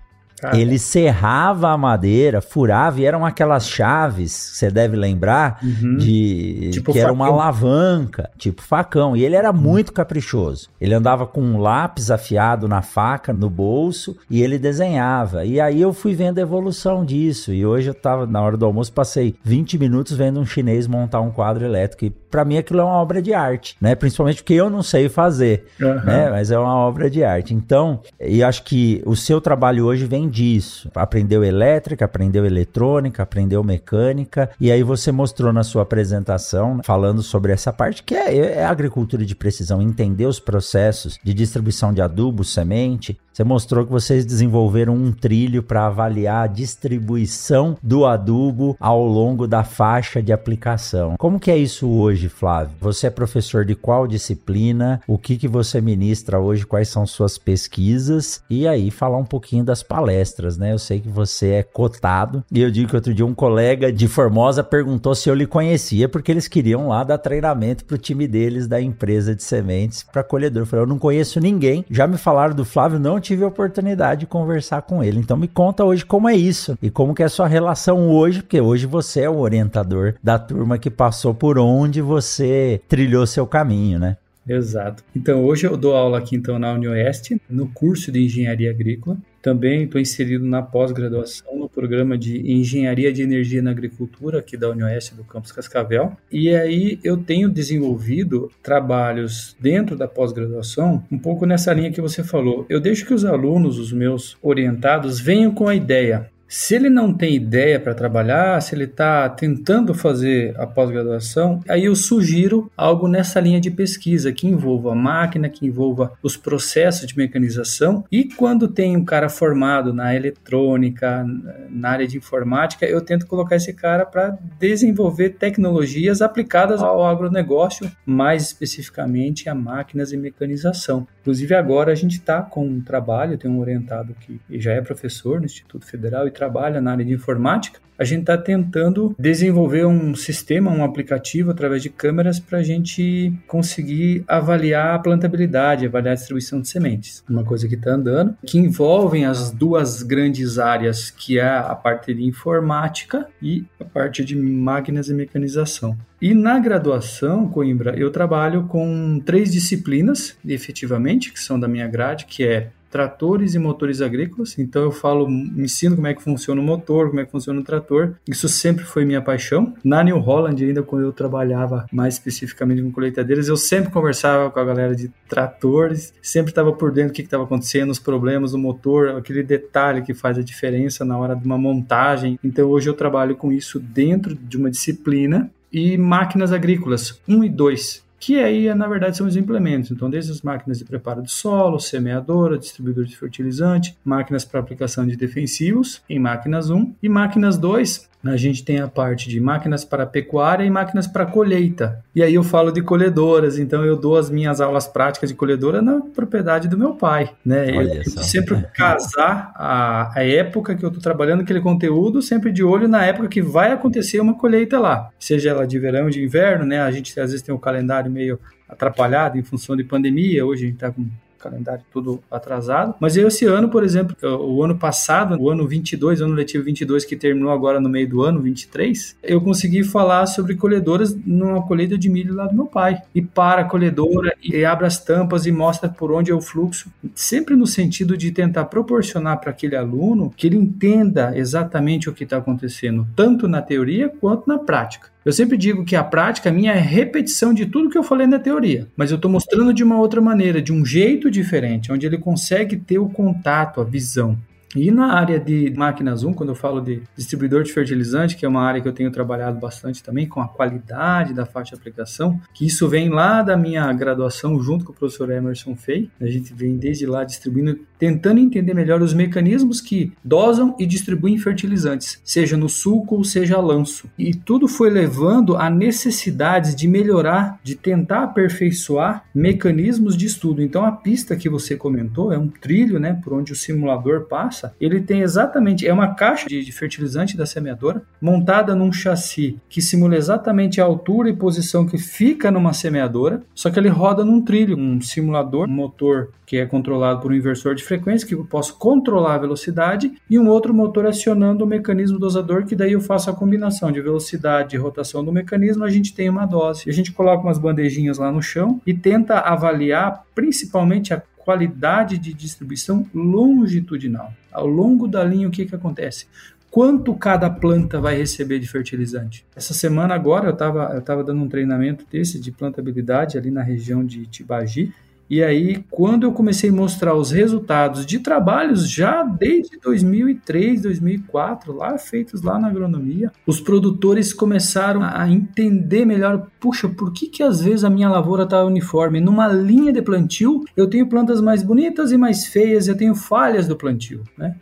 Ele serrava a madeira, furava e eram aquelas chaves, você deve lembrar, uhum. de tipo que facão. era uma alavanca, tipo facão. E ele era uhum. muito caprichoso. Ele andava com um lápis afiado na faca no bolso e ele desenhava. E aí eu fui vendo a evolução disso. E hoje eu tava na hora do almoço, passei 20 minutos vendo um chinês montar um quadro elétrico. E para mim aquilo é uma obra de arte, né? Principalmente porque eu não sei fazer, uhum. né? Mas é uma obra de arte. Então, e acho que o seu trabalho hoje vem disso. Aprendeu elétrica, aprendeu eletrônica, aprendeu mecânica, e aí você mostrou na sua apresentação, falando sobre essa parte que é, é agricultura de precisão, entender os processos de distribuição de adubo, semente, você mostrou que vocês desenvolveram um trilho para avaliar a distribuição do adubo ao longo da faixa de aplicação. Como que é isso hoje, Flávio? Você é professor de qual disciplina? O que que você ministra hoje? Quais são suas pesquisas? E aí falar um pouquinho das palestras, né? Eu sei que você é cotado e eu digo que outro dia um colega de Formosa perguntou se eu lhe conhecia porque eles queriam lá dar treinamento para o time deles da empresa de sementes para colhedor. Eu falei, eu não conheço ninguém. Já me falaram do Flávio, não tive a oportunidade de conversar com ele. Então me conta hoje como é isso e como que é a sua relação hoje, porque hoje você é o orientador da turma que passou por onde você trilhou seu caminho, né? Exato. Então hoje eu dou aula aqui então na Unioeste, no curso de Engenharia Agrícola. Também estou inserido na pós-graduação no programa de Engenharia de Energia na Agricultura aqui da Unioeste do Campus Cascavel. E aí eu tenho desenvolvido trabalhos dentro da pós-graduação um pouco nessa linha que você falou. Eu deixo que os alunos, os meus orientados, venham com a ideia. Se ele não tem ideia para trabalhar, se ele está tentando fazer a pós-graduação, aí eu sugiro algo nessa linha de pesquisa que envolva a máquina, que envolva os processos de mecanização. E quando tem um cara formado na eletrônica, na área de informática, eu tento colocar esse cara para desenvolver tecnologias aplicadas ao agronegócio, mais especificamente a máquinas e mecanização. Inclusive agora a gente está com um trabalho, tem um orientado que já é professor no Instituto Federal e trabalha na área de informática, a gente está tentando desenvolver um sistema, um aplicativo através de câmeras para a gente conseguir avaliar a plantabilidade, avaliar a distribuição de sementes. Uma coisa que está andando, que envolvem as duas grandes áreas, que é a parte de informática e a parte de máquinas e mecanização. E na graduação, Coimbra, eu trabalho com três disciplinas, efetivamente, que são da minha grade, que é tratores e motores agrícolas. Então eu falo, ensino como é que funciona o motor, como é que funciona o trator. Isso sempre foi minha paixão. Na New Holland, ainda quando eu trabalhava mais especificamente com colheitadeiras, eu sempre conversava com a galera de tratores, sempre estava por dentro do que estava acontecendo, os problemas do motor, aquele detalhe que faz a diferença na hora de uma montagem. Então hoje eu trabalho com isso dentro de uma disciplina e máquinas agrícolas 1 e 2 que aí, na verdade, são os implementos. Então, desde as máquinas de preparo de solo, semeadora, distribuidor de fertilizante, máquinas para aplicação de defensivos em máquinas 1 e máquinas 2, a gente tem a parte de máquinas para pecuária e máquinas para colheita. E aí eu falo de colhedoras, então eu dou as minhas aulas práticas de colhedora na propriedade do meu pai, né? Olha eu sempre casar a, a época que eu estou trabalhando aquele conteúdo, sempre de olho na época que vai acontecer uma colheita lá, seja ela de verão ou de inverno, né? A gente às vezes tem o um calendário meio atrapalhado em função de pandemia, hoje a gente está com calendário tudo atrasado. Mas eu, esse ano, por exemplo, o ano passado, o ano 22, o ano letivo 22, que terminou agora no meio do ano, 23, eu consegui falar sobre colhedoras numa colheita de milho lá do meu pai. E para a colhedora e abre as tampas e mostra por onde é o fluxo, sempre no sentido de tentar proporcionar para aquele aluno que ele entenda exatamente o que está acontecendo, tanto na teoria quanto na prática. Eu sempre digo que a prática minha é repetição de tudo que eu falei na teoria, mas eu estou mostrando de uma outra maneira, de um jeito diferente, onde ele consegue ter o contato, a visão. E na área de máquinas 1, quando eu falo de distribuidor de fertilizante, que é uma área que eu tenho trabalhado bastante também com a qualidade da faixa de aplicação, que isso vem lá da minha graduação junto com o professor Emerson Fei. A gente vem desde lá distribuindo, tentando entender melhor os mecanismos que dosam e distribuem fertilizantes, seja no suco ou seja lanço. E tudo foi levando a necessidades de melhorar, de tentar aperfeiçoar mecanismos de estudo. Então a pista que você comentou é um trilho, né, por onde o simulador passa ele tem exatamente, é uma caixa de, de fertilizante da semeadora, montada num chassi que simula exatamente a altura e posição que fica numa semeadora, só que ele roda num trilho, um simulador, um motor que é controlado por um inversor de frequência, que eu posso controlar a velocidade, e um outro motor acionando o mecanismo dosador, que daí eu faço a combinação de velocidade e rotação do mecanismo, a gente tem uma dose. A gente coloca umas bandejinhas lá no chão e tenta avaliar principalmente a qualidade de distribuição longitudinal. Ao longo da linha, o que, que acontece? Quanto cada planta vai receber de fertilizante? Essa semana agora eu estava eu tava dando um treinamento desse de plantabilidade ali na região de Tibagi e aí, quando eu comecei a mostrar os resultados de trabalhos já desde 2003, 2004, lá feitos lá na agronomia, os produtores começaram a entender melhor, puxa, por que que às vezes a minha lavoura está uniforme? Numa linha de plantio, eu tenho plantas mais bonitas e mais feias, eu tenho falhas do plantio, né?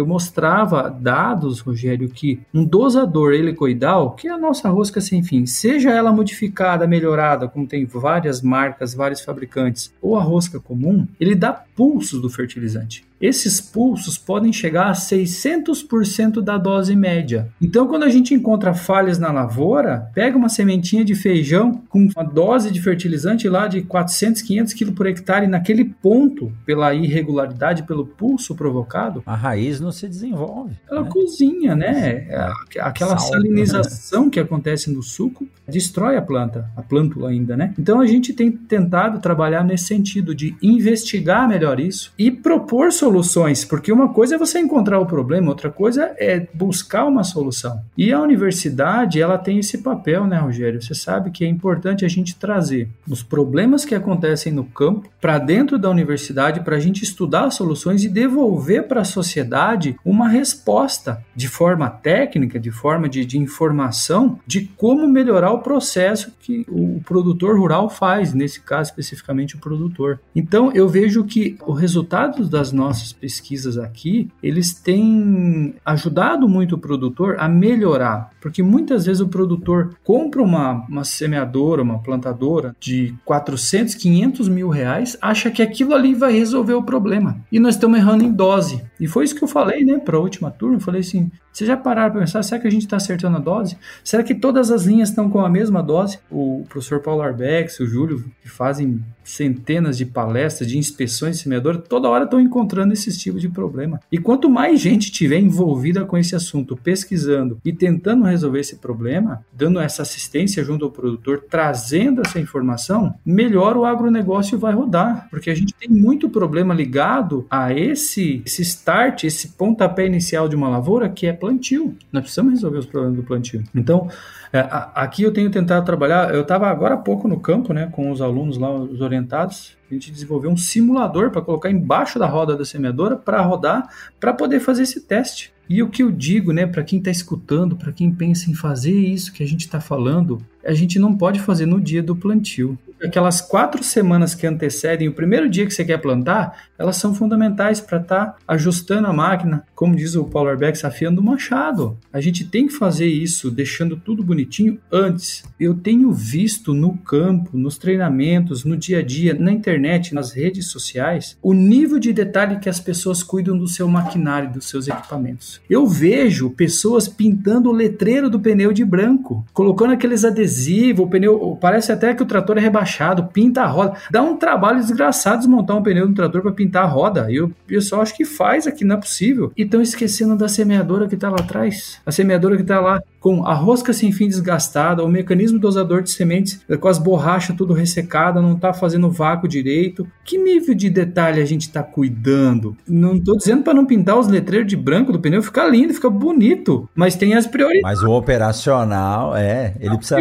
Eu mostrava dados, Rogério, que um dosador helicoidal, que é a nossa rosca sem fim, seja ela modificada, melhorada, como tem várias marcas, vários fabricantes, ou a rosca comum, ele dá pulsos do fertilizante. Esses pulsos podem chegar a 600% da dose média. Então, quando a gente encontra falhas na lavoura, pega uma sementinha de feijão com uma dose de fertilizante lá de 400, 500 kg por hectare naquele ponto, pela irregularidade, pelo pulso provocado, a raiz não se desenvolve. Ela né? cozinha, né? É, aquela Sal, salinização né? que acontece no suco destrói a planta, a plântula ainda, né? Então, a gente tem tentado trabalhar nesse sentido de investigar melhor isso e propor soluções soluções, porque uma coisa é você encontrar o problema, outra coisa é buscar uma solução. E a universidade, ela tem esse papel, né, Rogério? Você sabe que é importante a gente trazer os problemas que acontecem no campo para dentro da universidade para a gente estudar soluções e devolver para a sociedade uma resposta de forma técnica, de forma de, de informação de como melhorar o processo que o produtor rural faz, nesse caso especificamente o produtor. Então eu vejo que o resultado das nossas nossas pesquisas aqui, eles têm ajudado muito o produtor a melhorar, porque muitas vezes o produtor compra uma, uma semeadora, uma plantadora de 400, 500 mil reais, acha que aquilo ali vai resolver o problema. E nós estamos errando em dose. E foi isso que eu falei, né, para a última turma. Eu falei assim: vocês já pararam para pensar, será que a gente está acertando a dose? Será que todas as linhas estão com a mesma dose? O professor Paulo Arbex, o Júlio, que fazem centenas de palestras, de inspeções de semeador, toda hora estão encontrando esse tipo de problema. E quanto mais gente tiver envolvida com esse assunto, pesquisando e tentando resolver esse problema, dando essa assistência junto ao produtor, trazendo essa informação, melhor o agronegócio vai rodar, porque a gente tem muito problema ligado a esse, esse start, esse pontapé inicial de uma lavoura que é plantio. Nós precisamos resolver os problemas do plantio. Então, é, aqui eu tenho tentado trabalhar. Eu estava agora há pouco no campo, né, com os alunos lá, os orientados. A gente desenvolveu um simulador para colocar embaixo da roda da semeadora para rodar, para poder fazer esse teste. E o que eu digo, né, para quem está escutando, para quem pensa em fazer isso que a gente está falando, a gente não pode fazer no dia do plantio aquelas quatro semanas que antecedem o primeiro dia que você quer plantar, elas são fundamentais para estar tá ajustando a máquina, como diz o Paulo Arbex, afiando o machado. A gente tem que fazer isso, deixando tudo bonitinho antes. Eu tenho visto no campo, nos treinamentos, no dia a dia, na internet, nas redes sociais, o nível de detalhe que as pessoas cuidam do seu maquinário, dos seus equipamentos. Eu vejo pessoas pintando o letreiro do pneu de branco, colocando aqueles adesivos adesivo, o pneu parece até que o trator é rebaixado, pinta a roda. Dá um trabalho desgraçado desmontar um pneu do trator para pintar a roda. E o pessoal acho que faz aqui, não é possível. E estão esquecendo da semeadora que está lá atrás. A semeadora que está lá com a rosca sem fim desgastada, o mecanismo dosador de sementes com as borrachas tudo ressecada, não está fazendo vácuo direito. Que nível de detalhe a gente está cuidando? Não estou dizendo para não pintar os letreiros de branco do pneu, fica lindo, fica bonito, mas tem as prioridades. Mas o operacional, é, ele precisa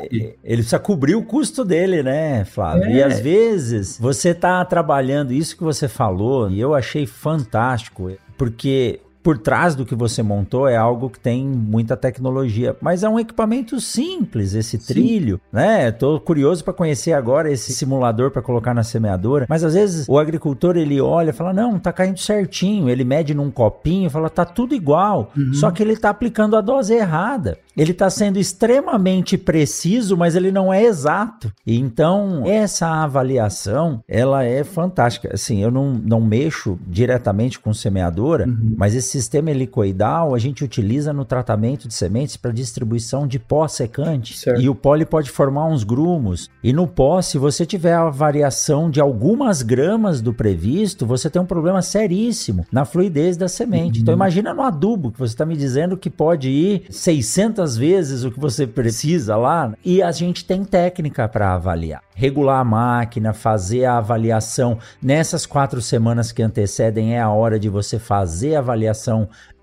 ele, ele, precisa cobrir o custo dele, né, Flávio? É. E às vezes você está trabalhando isso que você falou, e eu achei fantástico, porque por trás do que você montou é algo que tem muita tecnologia, mas é um equipamento simples esse Sim. trilho, né? Tô curioso para conhecer agora esse simulador para colocar na semeadora, mas às vezes o agricultor ele olha e fala: "Não, tá caindo certinho". Ele mede num copinho fala: "Tá tudo igual". Uhum. Só que ele tá aplicando a dose errada. Ele está sendo extremamente preciso, mas ele não é exato. Então, essa avaliação, ela é fantástica. Assim, eu não, não mexo diretamente com semeadora, uhum. mas esse sistema helicoidal a gente utiliza no tratamento de sementes para distribuição de pó secante. Certo. E o pó pode formar uns grumos. E no pó, se você tiver a variação de algumas gramas do previsto, você tem um problema seríssimo na fluidez da semente. Uhum. Então, imagina no adubo, que você está me dizendo que pode ir 600 muitas vezes o que você precisa lá e a gente tem técnica para avaliar. Regular a máquina, fazer a avaliação nessas quatro semanas que antecedem é a hora de você fazer a avaliação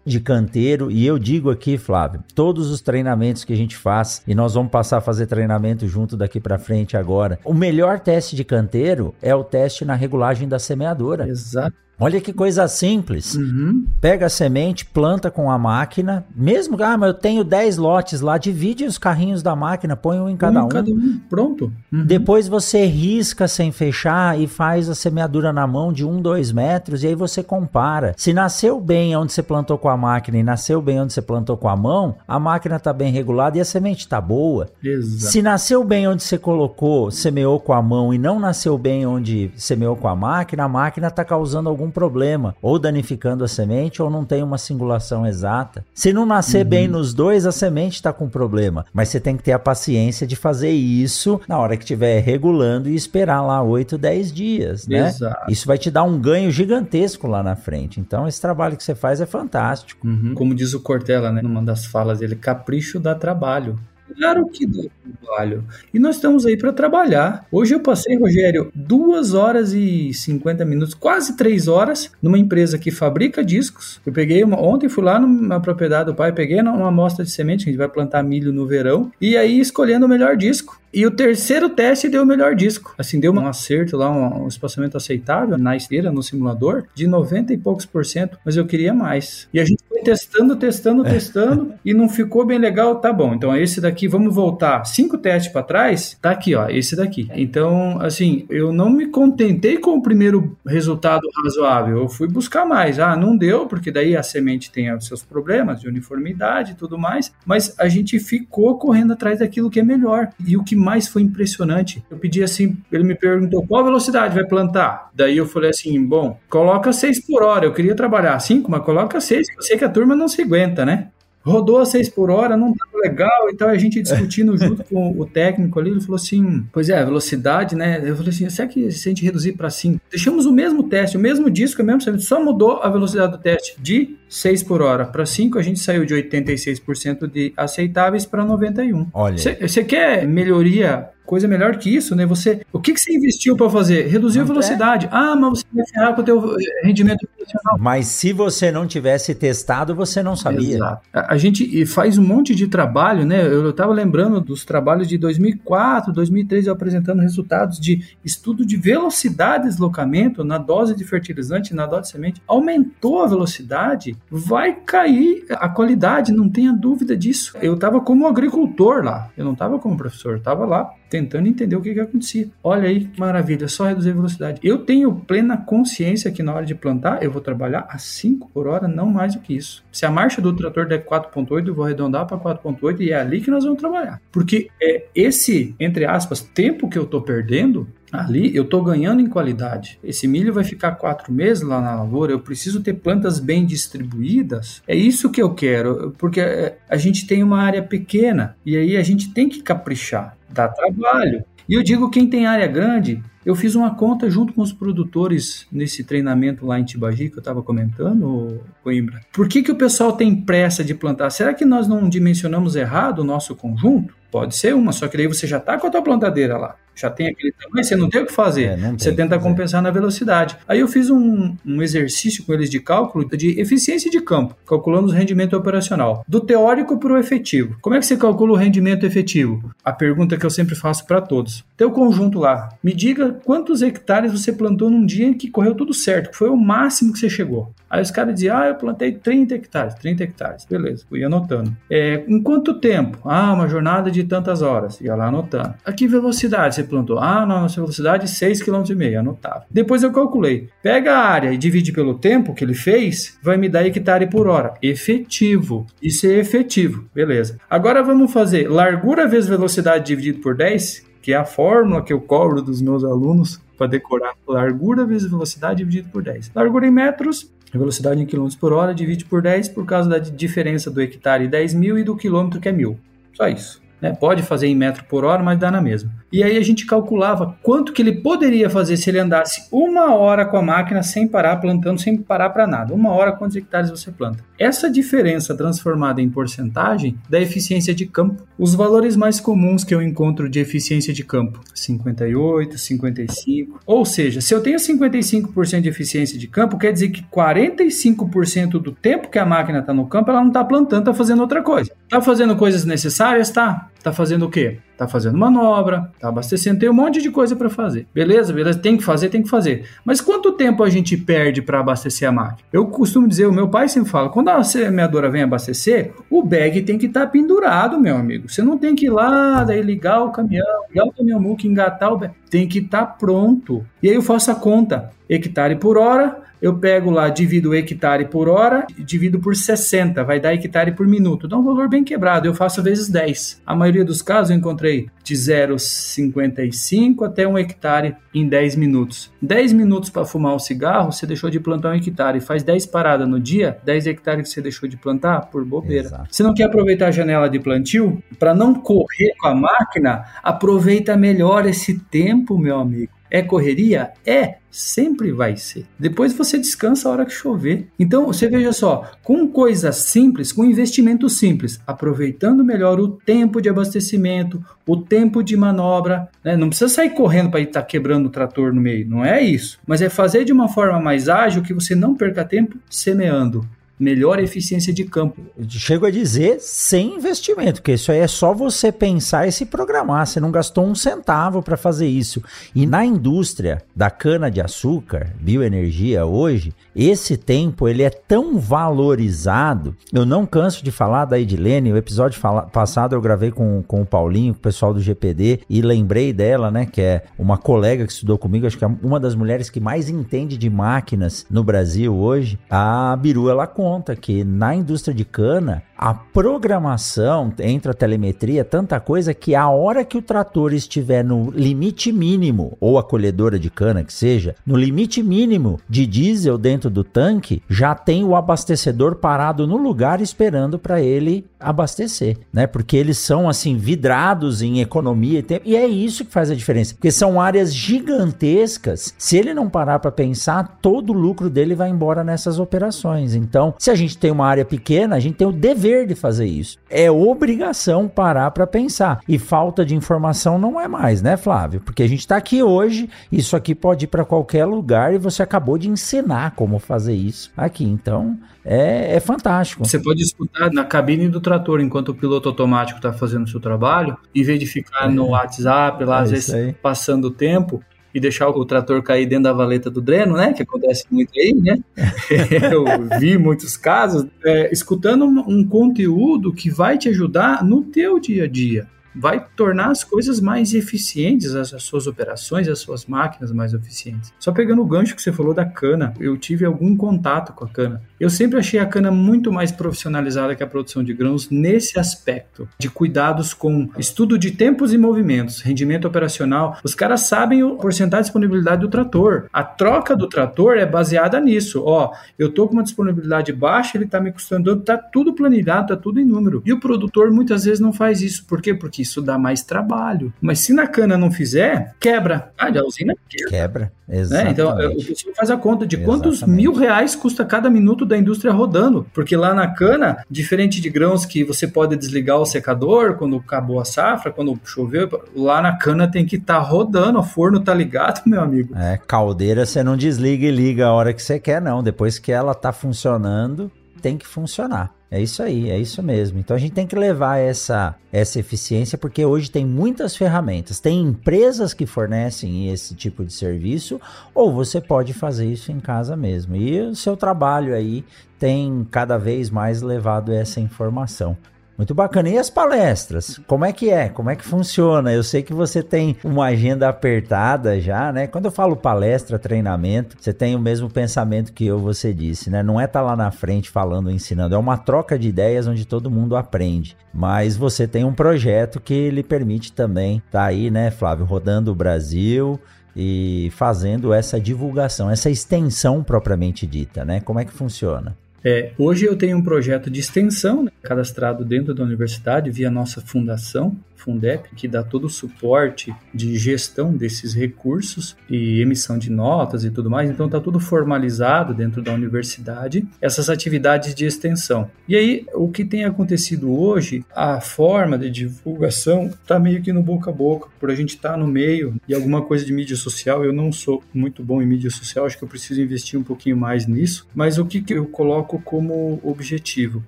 de canteiro e eu digo aqui, Flávio, todos os treinamentos que a gente faz e nós vamos passar a fazer treinamento junto daqui para frente agora. O melhor teste de canteiro é o teste na regulagem da semeadora. Exato. Olha que coisa simples. Uhum. Pega a semente, planta com a máquina. Mesmo, ah, mas eu tenho 10 lotes lá, divide os carrinhos da máquina, põe um em cada um. um. Cada um. Pronto. Uhum. Depois você risca sem fechar e faz a semeadura na mão de 1, 2 metros e aí você compara. Se nasceu bem onde você plantou com a máquina e nasceu bem onde você plantou com a mão, a máquina está bem regulada e a semente está boa. Exato. Se nasceu bem onde você colocou, semeou com a mão e não nasceu bem onde semeou com a máquina, a máquina está causando algum algum problema, ou danificando a semente, ou não tem uma singulação exata. Se não nascer uhum. bem nos dois, a semente está com problema. Mas você tem que ter a paciência de fazer isso na hora que estiver regulando e esperar lá 8, 10 dias, né? Exato. Isso vai te dar um ganho gigantesco lá na frente. Então, esse trabalho que você faz é fantástico. Uhum. Como diz o Cortella, né, numa das falas dele, capricho dá trabalho. Claro que dá trabalho. E nós estamos aí para trabalhar. Hoje eu passei, Rogério, duas horas e 50 minutos, quase três horas, numa empresa que fabrica discos. Eu peguei uma, ontem fui lá na propriedade do pai, peguei uma amostra de semente, que a gente vai plantar milho no verão, e aí escolhendo o melhor disco. E o terceiro teste deu o melhor disco. Assim, deu um acerto lá, um, um espaçamento aceitável na esteira, no simulador, de 90 e poucos por cento, mas eu queria mais. E a gente foi testando, testando, testando, e não ficou bem legal, tá bom. Então esse daqui, vamos voltar cinco testes para trás, tá aqui, ó, esse daqui. Então, assim, eu não me contentei com o primeiro resultado razoável, eu fui buscar mais. Ah, não deu, porque daí a semente tem os seus problemas de uniformidade e tudo mais, mas a gente ficou correndo atrás daquilo que é melhor. E o que mais foi impressionante, eu pedi assim, ele me perguntou qual velocidade vai plantar. Daí eu falei assim, bom, coloca 6 por hora. Eu queria trabalhar 5, mas coloca 6. Eu sei que a turma não se aguenta, né? rodou a 6 por hora, não estava legal, então a gente discutindo junto com o técnico ali, ele falou assim, pois é, a velocidade, né, eu falei assim, será que se a gente reduzir para 5? Deixamos o mesmo teste, o mesmo disco, o mesmo, só mudou a velocidade do teste de 6 por hora para 5, a gente saiu de 86% de aceitáveis para 91. Olha. Você quer melhoria coisa melhor que isso, né? Você, o que, que você investiu para fazer? Reduzir a velocidade. É. Ah, mas você vai ferrar com o teu eh, rendimento profissional. Mas se você não tivesse testado, você não sabia. Exato. A, a gente faz um monte de trabalho, né? Eu estava lembrando dos trabalhos de 2004, 2003, eu apresentando resultados de estudo de velocidade de deslocamento na dose de fertilizante, na dose de semente. Aumentou a velocidade, vai cair a qualidade, não tenha dúvida disso. Eu estava como agricultor lá, eu não estava como professor, estava lá tentando entender o que, que acontecia. Olha aí que maravilha, só reduzir a velocidade. Eu tenho plena consciência que na hora de plantar eu vou trabalhar a 5 por hora, não mais do que isso. Se a marcha do trator der 4.8, eu vou arredondar para 4.8 e é ali que nós vamos trabalhar. Porque é esse, entre aspas, tempo que eu estou perdendo Ali eu estou ganhando em qualidade. Esse milho vai ficar quatro meses lá na lavoura. Eu preciso ter plantas bem distribuídas. É isso que eu quero, porque é, a gente tem uma área pequena e aí a gente tem que caprichar. Dá trabalho. E eu digo quem tem área grande eu fiz uma conta junto com os produtores nesse treinamento lá em Tibagi que eu estava comentando, Coimbra. Por que, que o pessoal tem pressa de plantar? Será que nós não dimensionamos errado o nosso conjunto? Pode ser uma, só que daí você já está com a tua plantadeira lá. Já tem aquele tamanho, você não tem o que fazer. É, você tenta compensar na velocidade. Aí eu fiz um, um, exercício com eles de cálculo de eficiência de campo, calculando o rendimento operacional. Do teórico para o efetivo. Como é que você calcula o rendimento efetivo? A pergunta que eu sempre faço para todos. Teu conjunto lá, me diga quantos hectares você plantou num dia que correu tudo certo, que foi o máximo que você chegou. Aí os caras diziam, ah, eu plantei 30 hectares, 30 hectares. Beleza, fui anotando. É, em quanto tempo? Ah, uma jornada de tantas horas. Ia lá anotando. A que velocidade você plantou? Ah, nossa velocidade 6,5 km, anotava. Depois eu calculei. Pega a área e divide pelo tempo que ele fez, vai me dar hectare por hora. Efetivo. Isso é efetivo. Beleza. Agora vamos fazer largura vezes velocidade dividido por 10, que é a fórmula que eu cobro dos meus alunos para decorar. Largura vezes velocidade dividido por 10. Largura em metros, velocidade em quilômetros por hora, divide por 10 por causa da diferença do hectare 10 mil e do quilômetro que é mil. Só isso. Né? Pode fazer em metro por hora, mas dá na mesma. E aí a gente calculava quanto que ele poderia fazer se ele andasse uma hora com a máquina sem parar, plantando, sem parar para nada. Uma hora, quantos hectares você planta? Essa diferença transformada em porcentagem da eficiência de campo. Os valores mais comuns que eu encontro de eficiência de campo, 58, 55. Ou seja, se eu tenho 55% de eficiência de campo, quer dizer que 45% do tempo que a máquina está no campo, ela não está plantando, está fazendo outra coisa. Está fazendo coisas necessárias? Tá. Tá fazendo o quê? Tá fazendo manobra, tá abastecendo, tem um monte de coisa para fazer. Beleza, beleza, tem que fazer, tem que fazer. Mas quanto tempo a gente perde para abastecer a máquina? Eu costumo dizer, o meu pai sempre fala, quando a semeadora vem abastecer, o bag tem que estar tá pendurado, meu amigo. Você não tem que ir lá, daí ligar o caminhão, ligar o caminhão muque, engatar o bag. Tem que estar tá pronto. E aí eu faço a conta, hectare por hora, eu pego lá, divido o hectare por hora, divido por 60, vai dar hectare por minuto. Dá um valor bem quebrado, eu faço vezes 10. A maioria dos casos eu encontrei de 0,55 até um hectare em 10 minutos. 10 minutos para fumar um cigarro, você deixou de plantar um hectare. Faz 10 paradas no dia, 10 hectares que você deixou de plantar por bobeira. Exato. Você não quer aproveitar a janela de plantio? Para não correr com a máquina, aproveita melhor esse tempo, meu amigo. É correria? É, sempre vai ser. Depois você descansa a hora que chover. Então, você veja só, com coisas simples, com investimento simples, aproveitando melhor o tempo de abastecimento, o tempo de manobra, né? não precisa sair correndo para estar tá quebrando o trator no meio, não é isso. Mas é fazer de uma forma mais ágil que você não perca tempo semeando melhor eficiência de campo. Chego a dizer sem investimento, porque isso aí é só você pensar e se programar. Você não gastou um centavo para fazer isso. E na indústria da cana de açúcar, bioenergia hoje, esse tempo ele é tão valorizado. Eu não canso de falar da Edilene. O episódio fala, passado eu gravei com, com o Paulinho, com o pessoal do GPD, e lembrei dela, né? Que é uma colega que estudou comigo, acho que é uma das mulheres que mais entende de máquinas no Brasil hoje. A Biru, ela conta conta que na indústria de cana, a programação entra a telemetria, tanta coisa que a hora que o trator estiver no limite mínimo, ou a colhedora de cana que seja, no limite mínimo de diesel dentro do tanque, já tem o abastecedor parado no lugar esperando para ele abastecer, né? Porque eles são assim vidrados em economia e tempo, e é isso que faz a diferença, porque são áreas gigantescas. Se ele não parar para pensar, todo o lucro dele vai embora nessas operações. Então, se a gente tem uma área pequena, a gente tem o dever de fazer isso. É obrigação parar para pensar. E falta de informação não é mais, né, Flávio? Porque a gente está aqui hoje, isso aqui pode ir para qualquer lugar e você acabou de ensinar como fazer isso aqui. Então, é, é, fantástico. Você pode escutar na cabine do trator enquanto o piloto automático está fazendo o seu trabalho, em vez de ficar é. no WhatsApp lá, é às vezes aí. passando o tempo, e deixar o trator cair dentro da valeta do dreno, né? Que acontece muito aí, né? Eu vi muitos casos. É, escutando um conteúdo que vai te ajudar no teu dia a dia vai tornar as coisas mais eficientes, as, as, suas operações, as suas máquinas mais eficientes. Só pegando o gancho que você falou da cana, eu tive algum contato com a cana. Eu sempre achei a cana muito mais profissionalizada que a produção de grãos nesse aspecto de cuidados com estudo de tempos e movimentos, rendimento operacional. Os caras sabem o porcentagem de disponibilidade do trator. A troca do trator é baseada nisso. Ó, eu tô com uma disponibilidade baixa, ele tá me custando, tá tudo planilhado, tá tudo em número. E o produtor muitas vezes não faz isso. Por quê? Porque isso dá mais trabalho. Mas se na cana não fizer, quebra. Ah, a usina quebra. Quebra. Exatamente. Né? Então, o pessoal faz a conta de quantos Exatamente. mil reais custa cada minuto da indústria rodando. Porque lá na cana, diferente de grãos que você pode desligar o secador quando acabou a safra, quando choveu, lá na cana tem que estar tá rodando, o forno tá ligado, meu amigo. É, caldeira você não desliga e liga a hora que você quer, não. Depois que ela tá funcionando, tem que funcionar. É isso aí, é isso mesmo. Então a gente tem que levar essa, essa eficiência porque hoje tem muitas ferramentas. Tem empresas que fornecem esse tipo de serviço ou você pode fazer isso em casa mesmo. E o seu trabalho aí tem cada vez mais levado essa informação. Muito bacana. E as palestras? Como é que é? Como é que funciona? Eu sei que você tem uma agenda apertada já, né? Quando eu falo palestra, treinamento, você tem o mesmo pensamento que eu, você disse, né? Não é estar tá lá na frente falando, ensinando, é uma troca de ideias onde todo mundo aprende. Mas você tem um projeto que lhe permite também estar tá aí, né, Flávio, rodando o Brasil e fazendo essa divulgação, essa extensão propriamente dita, né? Como é que funciona? É, hoje eu tenho um projeto de extensão né, cadastrado dentro da universidade via nossa fundação, Fundep, que dá todo o suporte de gestão desses recursos e emissão de notas e tudo mais. Então está tudo formalizado dentro da universidade, essas atividades de extensão. E aí, o que tem acontecido hoje, a forma de divulgação está meio que no boca a boca, por a gente estar tá no meio e alguma coisa de mídia social. Eu não sou muito bom em mídia social, acho que eu preciso investir um pouquinho mais nisso. Mas o que, que eu coloco como objetivo?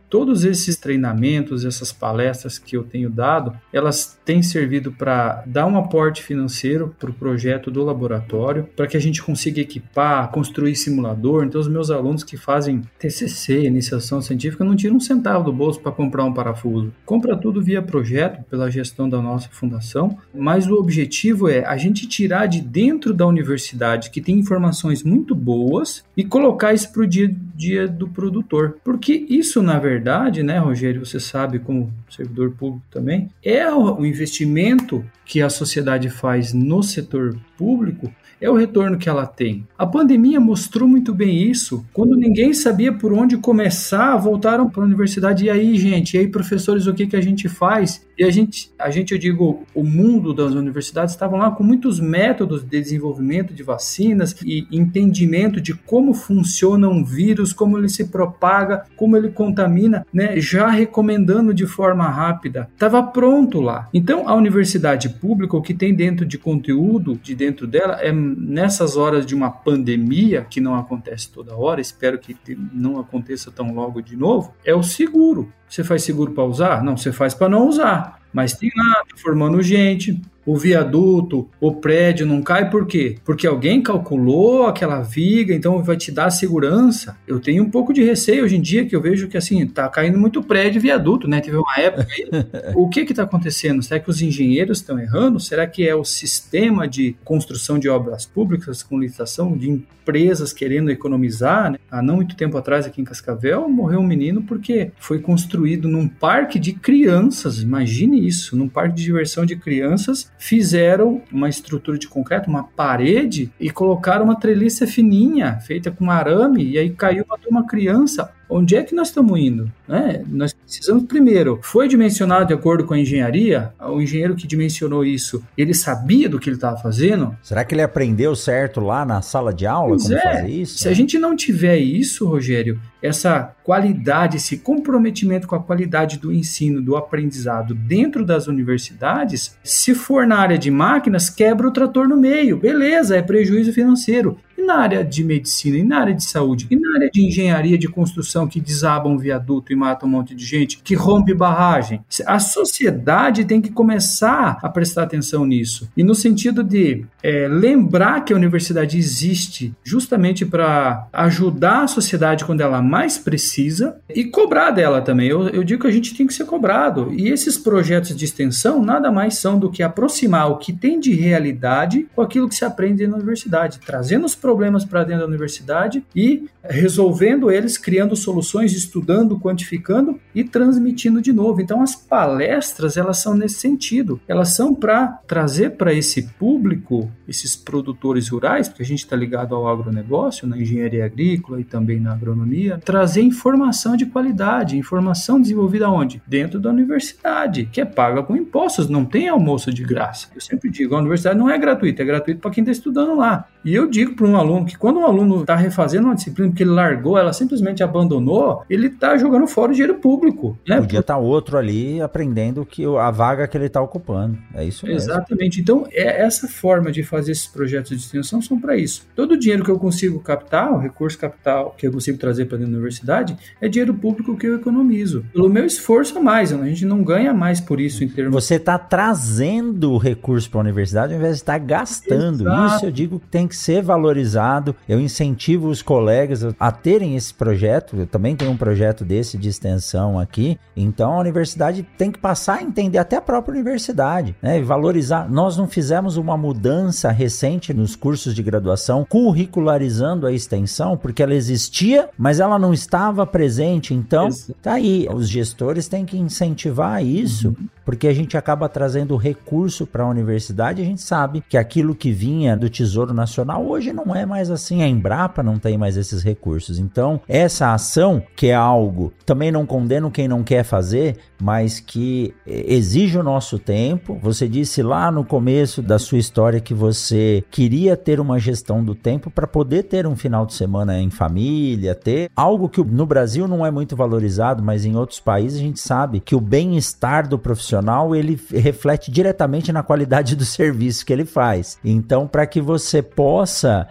Todos esses treinamentos, essas palestras que eu tenho dado, elas têm servido para dar um aporte financeiro para o projeto do laboratório, para que a gente consiga equipar, construir simulador. Então, os meus alunos que fazem TCC, iniciação científica, não tiram um centavo do bolso para comprar um parafuso. Compra tudo via projeto, pela gestão da nossa fundação, mas o objetivo é a gente tirar de dentro da universidade, que tem informações muito boas, e colocar isso para o dia a dia do produtor. Porque isso, na verdade, né, Rogério, você sabe como servidor público também, é o investimento que a sociedade faz no setor público é o retorno que ela tem. A pandemia mostrou muito bem isso. Quando ninguém sabia por onde começar, voltaram para a universidade. E aí, gente? E aí, professores, o que, que a gente faz? E a gente, a gente, eu digo, o mundo das universidades estavam lá com muitos métodos de desenvolvimento de vacinas e entendimento de como funciona um vírus, como ele se propaga, como ele contamina, né? Já recomendando de forma rápida. Estava pronto lá. Então, a universidade pública, o que tem dentro de conteúdo, de dentro dela, é nessas horas de uma pandemia, que não acontece toda hora, espero que não aconteça tão logo de novo, é o seguro. Você faz seguro para usar? Não, você faz para não usar. Mas tem lá, tá formando gente, o viaduto, o prédio não cai por quê? Porque alguém calculou aquela viga, então vai te dar segurança. Eu tenho um pouco de receio hoje em dia que eu vejo que assim, tá caindo muito prédio e viaduto, né? Teve uma época aí. o que que tá acontecendo? Será que os engenheiros estão errando? Será que é o sistema de construção de obras públicas com licitação de empresas querendo economizar? Né? Há não muito tempo atrás aqui em Cascavel morreu um menino porque foi construído num parque de crianças. Imagine isso, num parque de diversão de crianças fizeram uma estrutura de concreto, uma parede, e colocaram uma treliça fininha, feita com arame, e aí caiu para uma criança onde é que nós estamos indo? Né? Nós precisamos, primeiro, foi dimensionado de acordo com a engenharia? O engenheiro que dimensionou isso, ele sabia do que ele estava fazendo? Será que ele aprendeu certo lá na sala de aula pois como é. fazer isso? Se a gente não tiver isso, Rogério, essa qualidade, esse comprometimento com a qualidade do ensino, do aprendizado dentro das universidades, se for na área de máquinas, quebra o trator no meio. Beleza, é prejuízo financeiro. Na área de medicina, e na área de saúde, e na área de engenharia de construção que desaba um viaduto e mata um monte de gente, que rompe barragem. A sociedade tem que começar a prestar atenção nisso. E no sentido de é, lembrar que a universidade existe justamente para ajudar a sociedade quando ela mais precisa e cobrar dela também. Eu, eu digo que a gente tem que ser cobrado. E esses projetos de extensão nada mais são do que aproximar o que tem de realidade com aquilo que se aprende na universidade, trazendo os problemas para dentro da universidade e resolvendo eles, criando soluções, estudando, quantificando e transmitindo de novo. Então as palestras, elas são nesse sentido. Elas são para trazer para esse público, esses produtores rurais, porque a gente está ligado ao agronegócio, na engenharia agrícola e também na agronomia, trazer informação de qualidade, informação desenvolvida onde? Dentro da universidade, que é paga com impostos, não tem almoço de graça. Eu sempre digo, a universidade não é gratuita, é gratuito para quem está estudando lá. E eu digo para um aluno que quando um aluno está refazendo uma disciplina porque ele largou, ela simplesmente abandonou, ele está jogando fora o dinheiro público. Né? Podia estar tá outro ali aprendendo que a vaga que ele está ocupando. É isso mesmo. Exatamente. Então, é essa forma de fazer esses projetos de extensão são para isso. Todo o dinheiro que eu consigo captar, o recurso capital que eu consigo trazer para dentro da universidade, é dinheiro público que eu economizo. Pelo meu esforço a mais, a gente não ganha mais por isso em termos. Você está trazendo o recurso para a universidade ao invés de estar gastando. Exato. Isso eu digo que tem que ser valorizado. Eu incentivo os colegas a terem esse projeto. Eu também tenho um projeto desse de extensão aqui. Então a universidade tem que passar a entender até a própria universidade, né? E valorizar. Nós não fizemos uma mudança recente nos cursos de graduação curricularizando a extensão, porque ela existia, mas ela não estava presente. Então, tá aí. Os gestores têm que incentivar isso. Uhum porque a gente acaba trazendo recurso para a universidade. A gente sabe que aquilo que vinha do Tesouro Nacional hoje não é mais assim. A Embrapa não tem mais esses recursos. Então, essa ação, que é algo, também não condeno quem não quer fazer, mas que exige o nosso tempo. Você disse lá no começo da sua história que você queria ter uma gestão do tempo para poder ter um final de semana em família, ter algo que no Brasil não é muito valorizado, mas em outros países a gente sabe que o bem-estar do profissional ele reflete diretamente na qualidade do serviço que ele faz. Então, para que você possa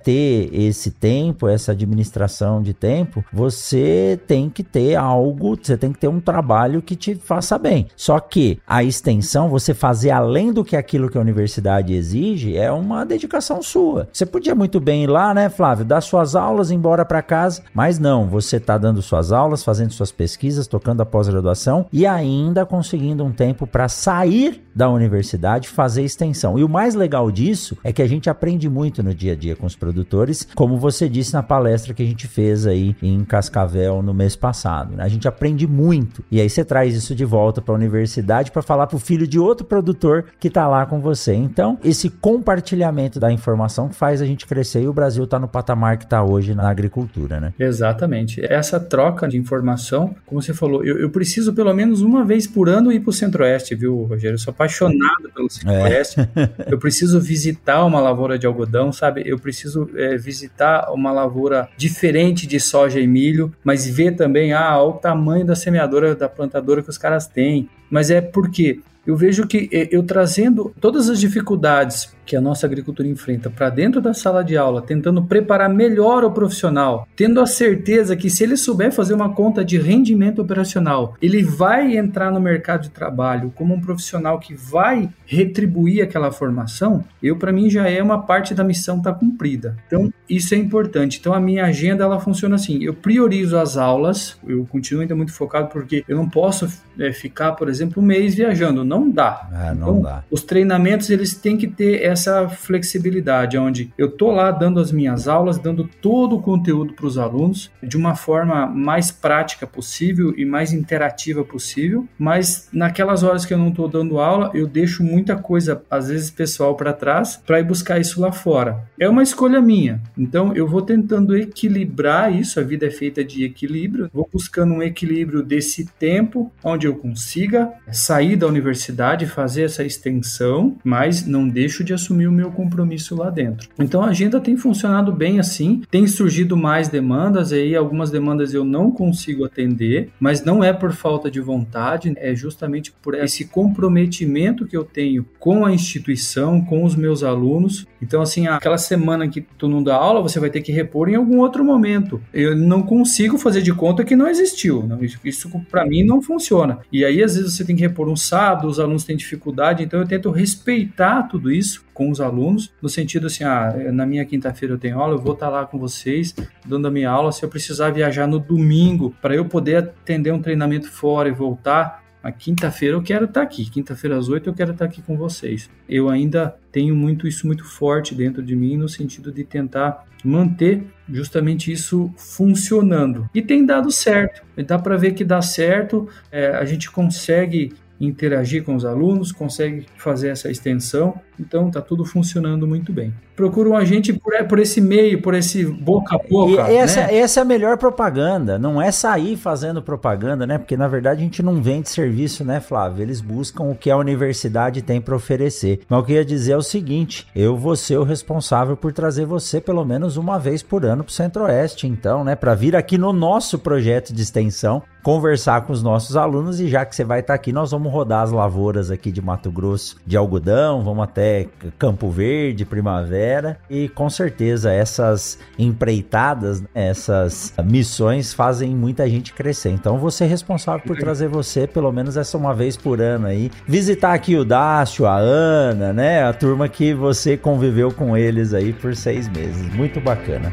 ter esse tempo, essa administração de tempo, você tem que ter algo, você tem que ter um trabalho que te faça faça bem. Só que a extensão, você fazer além do que aquilo que a universidade exige, é uma dedicação sua. Você podia muito bem ir lá, né, Flávio, dar suas aulas, ir embora para casa, mas não, você está dando suas aulas, fazendo suas pesquisas, tocando a pós-graduação e ainda conseguindo um tempo para sair da universidade fazer extensão. E o mais legal disso é que a gente aprende muito no dia a dia com os produtores, como você disse na palestra que a gente fez aí em Cascavel no mês passado. Né? A gente aprende muito. E aí você traz isso de volta para a universidade para falar para o filho de outro produtor que está lá com você. Então, esse compartilhamento da informação faz a gente crescer e o Brasil está no patamar que está hoje na agricultura, né? Exatamente. Essa troca de informação, como você falou, eu, eu preciso pelo menos uma vez por ano ir para o Centro-Oeste, viu, Rogério? Eu sou apaixonado pelo Centro-Oeste. É. eu preciso visitar uma lavoura de algodão, sabe? Eu preciso é, visitar uma lavoura diferente de soja e milho, mas ver também ah, o tamanho da semeadora, da plantadora que os caras têm. Mas é porque eu vejo que é, eu trazendo todas as dificuldades que a nossa agricultura enfrenta para dentro da sala de aula, tentando preparar melhor o profissional, tendo a certeza que se ele souber fazer uma conta de rendimento operacional, ele vai entrar no mercado de trabalho como um profissional que vai retribuir aquela formação, eu para mim já é uma parte da missão tá cumprida. Então, isso é importante. Então, a minha agenda ela funciona assim, eu priorizo as aulas, eu continuo ainda muito focado porque eu não posso é, ficar, por exemplo, um mês viajando, não dá. É, não então, dá. Os treinamentos eles têm que ter essa flexibilidade, onde eu tô lá dando as minhas aulas, dando todo o conteúdo para os alunos de uma forma mais prática possível e mais interativa possível, mas naquelas horas que eu não estou dando aula, eu deixo muita coisa, às vezes pessoal, para trás, para ir buscar isso lá fora. É uma escolha minha, então eu vou tentando equilibrar isso, a vida é feita de equilíbrio, vou buscando um equilíbrio desse tempo onde eu consiga sair da universidade, fazer essa extensão, mas não deixo de assumir o meu compromisso lá dentro. Então a agenda tem funcionado bem assim, tem surgido mais demandas, aí algumas demandas eu não consigo atender, mas não é por falta de vontade, é justamente por esse comprometimento que eu tenho com a instituição, com os meus alunos. Então assim, aquela semana que tu não dá aula, você vai ter que repor em algum outro momento. Eu não consigo fazer de conta que não existiu. Isso, isso para mim não funciona. E aí às vezes você tem que repor um sábado, os alunos têm dificuldade, então eu tento respeitar tudo isso com os alunos, no sentido assim, ah, na minha quinta-feira eu tenho aula, eu vou estar lá com vocês, dando a minha aula. Se eu precisar viajar no domingo para eu poder atender um treinamento fora e voltar, Mas quinta-feira eu quero estar tá aqui, quinta-feira às oito eu quero estar tá aqui com vocês. Eu ainda tenho muito isso muito forte dentro de mim no sentido de tentar manter justamente isso funcionando. E tem dado certo. Dá para ver que dá certo. É, a gente consegue interagir com os alunos, consegue fazer essa extensão, então está tudo funcionando muito bem. Procura um agente por, por esse meio, por esse boca a boca. E essa, né? essa é a melhor propaganda, não é sair fazendo propaganda, né? Porque na verdade a gente não vende serviço, né, Flávio? Eles buscam o que a universidade tem para oferecer. Mas o que eu ia dizer é o seguinte: eu vou ser o responsável por trazer você pelo menos uma vez por ano para o Centro-Oeste, então, né? Para vir aqui no nosso projeto de extensão conversar com os nossos alunos e já que você vai estar tá aqui, nós vamos rodar as lavouras aqui de Mato Grosso de algodão, vamos até Campo Verde, Primavera e com certeza essas empreitadas, essas missões fazem muita gente crescer. Então você é responsável por trazer você pelo menos essa uma vez por ano aí, visitar aqui o Dácio, a Ana, né, a turma que você conviveu com eles aí por seis meses. Muito bacana.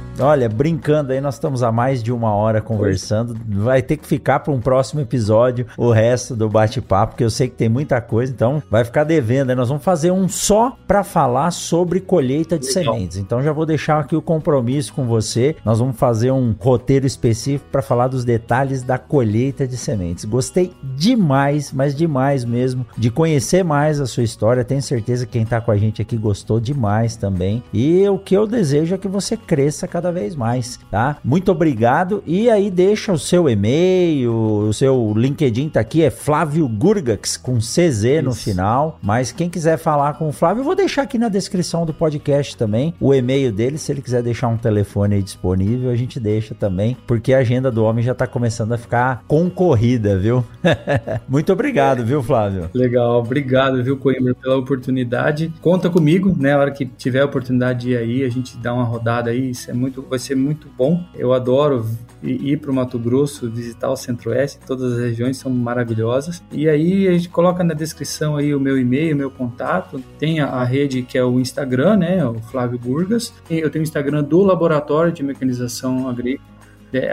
Olha, brincando aí, nós estamos há mais de uma hora conversando. Vai ter que ficar para um próximo episódio o resto do bate-papo, porque eu sei que tem muita coisa, então vai ficar devendo. Aí nós vamos fazer um só para falar sobre colheita de Legal. sementes. Então já vou deixar aqui o compromisso com você. Nós vamos fazer um roteiro específico para falar dos detalhes da colheita de sementes. Gostei demais, mas demais mesmo, de conhecer mais a sua história. Tenho certeza que quem está com a gente aqui gostou demais também. E o que eu desejo é que você cresça cada vez mais, tá? Muito obrigado e aí deixa o seu e-mail, o seu LinkedIn tá aqui, é Flávio Gurgax com CZ Isso. no final, mas quem quiser falar com o Flávio, eu vou deixar aqui na descrição do podcast também o e-mail dele, se ele quiser deixar um telefone aí disponível, a gente deixa também, porque a agenda do homem já tá começando a ficar concorrida, viu? Muito obrigado, viu, Flávio? Legal, obrigado, viu, Coimbra, pela oportunidade. Conta comigo, né, a hora que tiver a oportunidade de ir aí, a gente dá uma rodada aí, isso é muito muito, vai ser muito bom. Eu adoro ir para o Mato Grosso, visitar o Centro-Oeste, todas as regiões são maravilhosas. E aí a gente coloca na descrição aí o meu e-mail, o meu contato. Tem a, a rede que é o Instagram, né, o Flávio Burgas. Eu tenho o Instagram do Laboratório de Mecanização Agrícola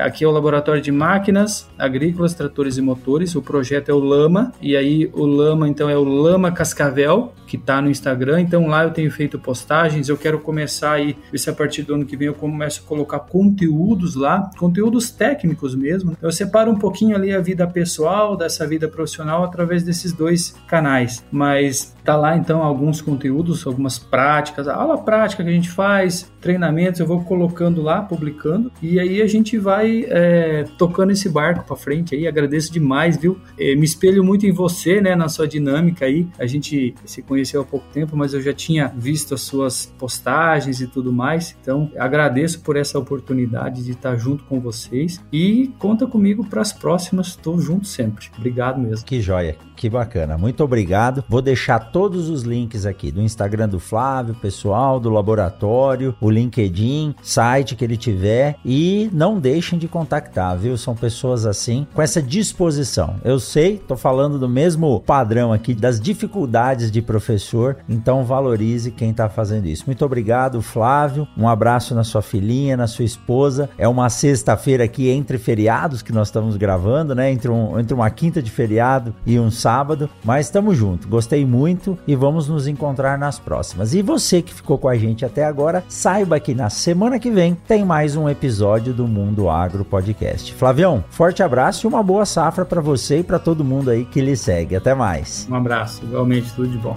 aqui é o Laboratório de Máquinas Agrícolas, Tratores e Motores. O projeto é o Lama. E aí o Lama, então, é o Lama Cascavel, que está no Instagram. Então lá eu tenho feito postagens. Eu quero começar aí, ver se a partir do ano que vem eu começo a colocar conteúdos lá, conteúdos técnicos mesmo. Eu separo um pouquinho ali a vida pessoal dessa vida profissional através desses dois canais. Mas tá lá então alguns conteúdos, algumas práticas, a aula prática que a gente faz, treinamentos, eu vou colocando lá, publicando. E aí a gente vai é, tocando esse barco para frente aí. Agradeço demais, viu? É, me espelho muito em você, né, na sua dinâmica aí. A gente se conheceu há pouco tempo, mas eu já tinha visto as suas postagens e tudo mais. Então, agradeço por essa oportunidade de estar junto com vocês e conta comigo para as próximas. Estou junto sempre. Obrigado mesmo. Que joia. Que bacana, muito obrigado. Vou deixar todos os links aqui do Instagram do Flávio, pessoal, do laboratório, o LinkedIn, site que ele tiver e não deixem de contactar, viu? São pessoas assim com essa disposição. Eu sei, tô falando do mesmo padrão aqui das dificuldades de professor, então valorize quem tá fazendo isso. Muito obrigado, Flávio. Um abraço na sua filhinha, na sua esposa. É uma sexta-feira aqui entre feriados que nós estamos gravando, né? Entre, um, entre uma quinta de feriado e um sábado mas estamos juntos. Gostei muito e vamos nos encontrar nas próximas. E você que ficou com a gente até agora, saiba que na semana que vem tem mais um episódio do Mundo Agro Podcast. Flavião, forte abraço e uma boa safra para você e para todo mundo aí que lhe segue. Até mais. Um abraço, igualmente, tudo de bom.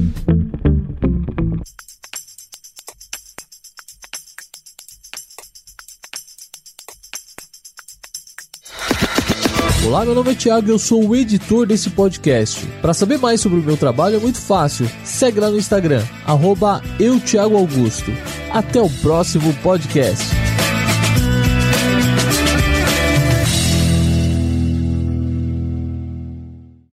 Olá, meu nome é Thiago e eu sou o editor desse podcast. Para saber mais sobre o meu trabalho é muito fácil. Segue lá no Instagram, arroba. Até o próximo podcast.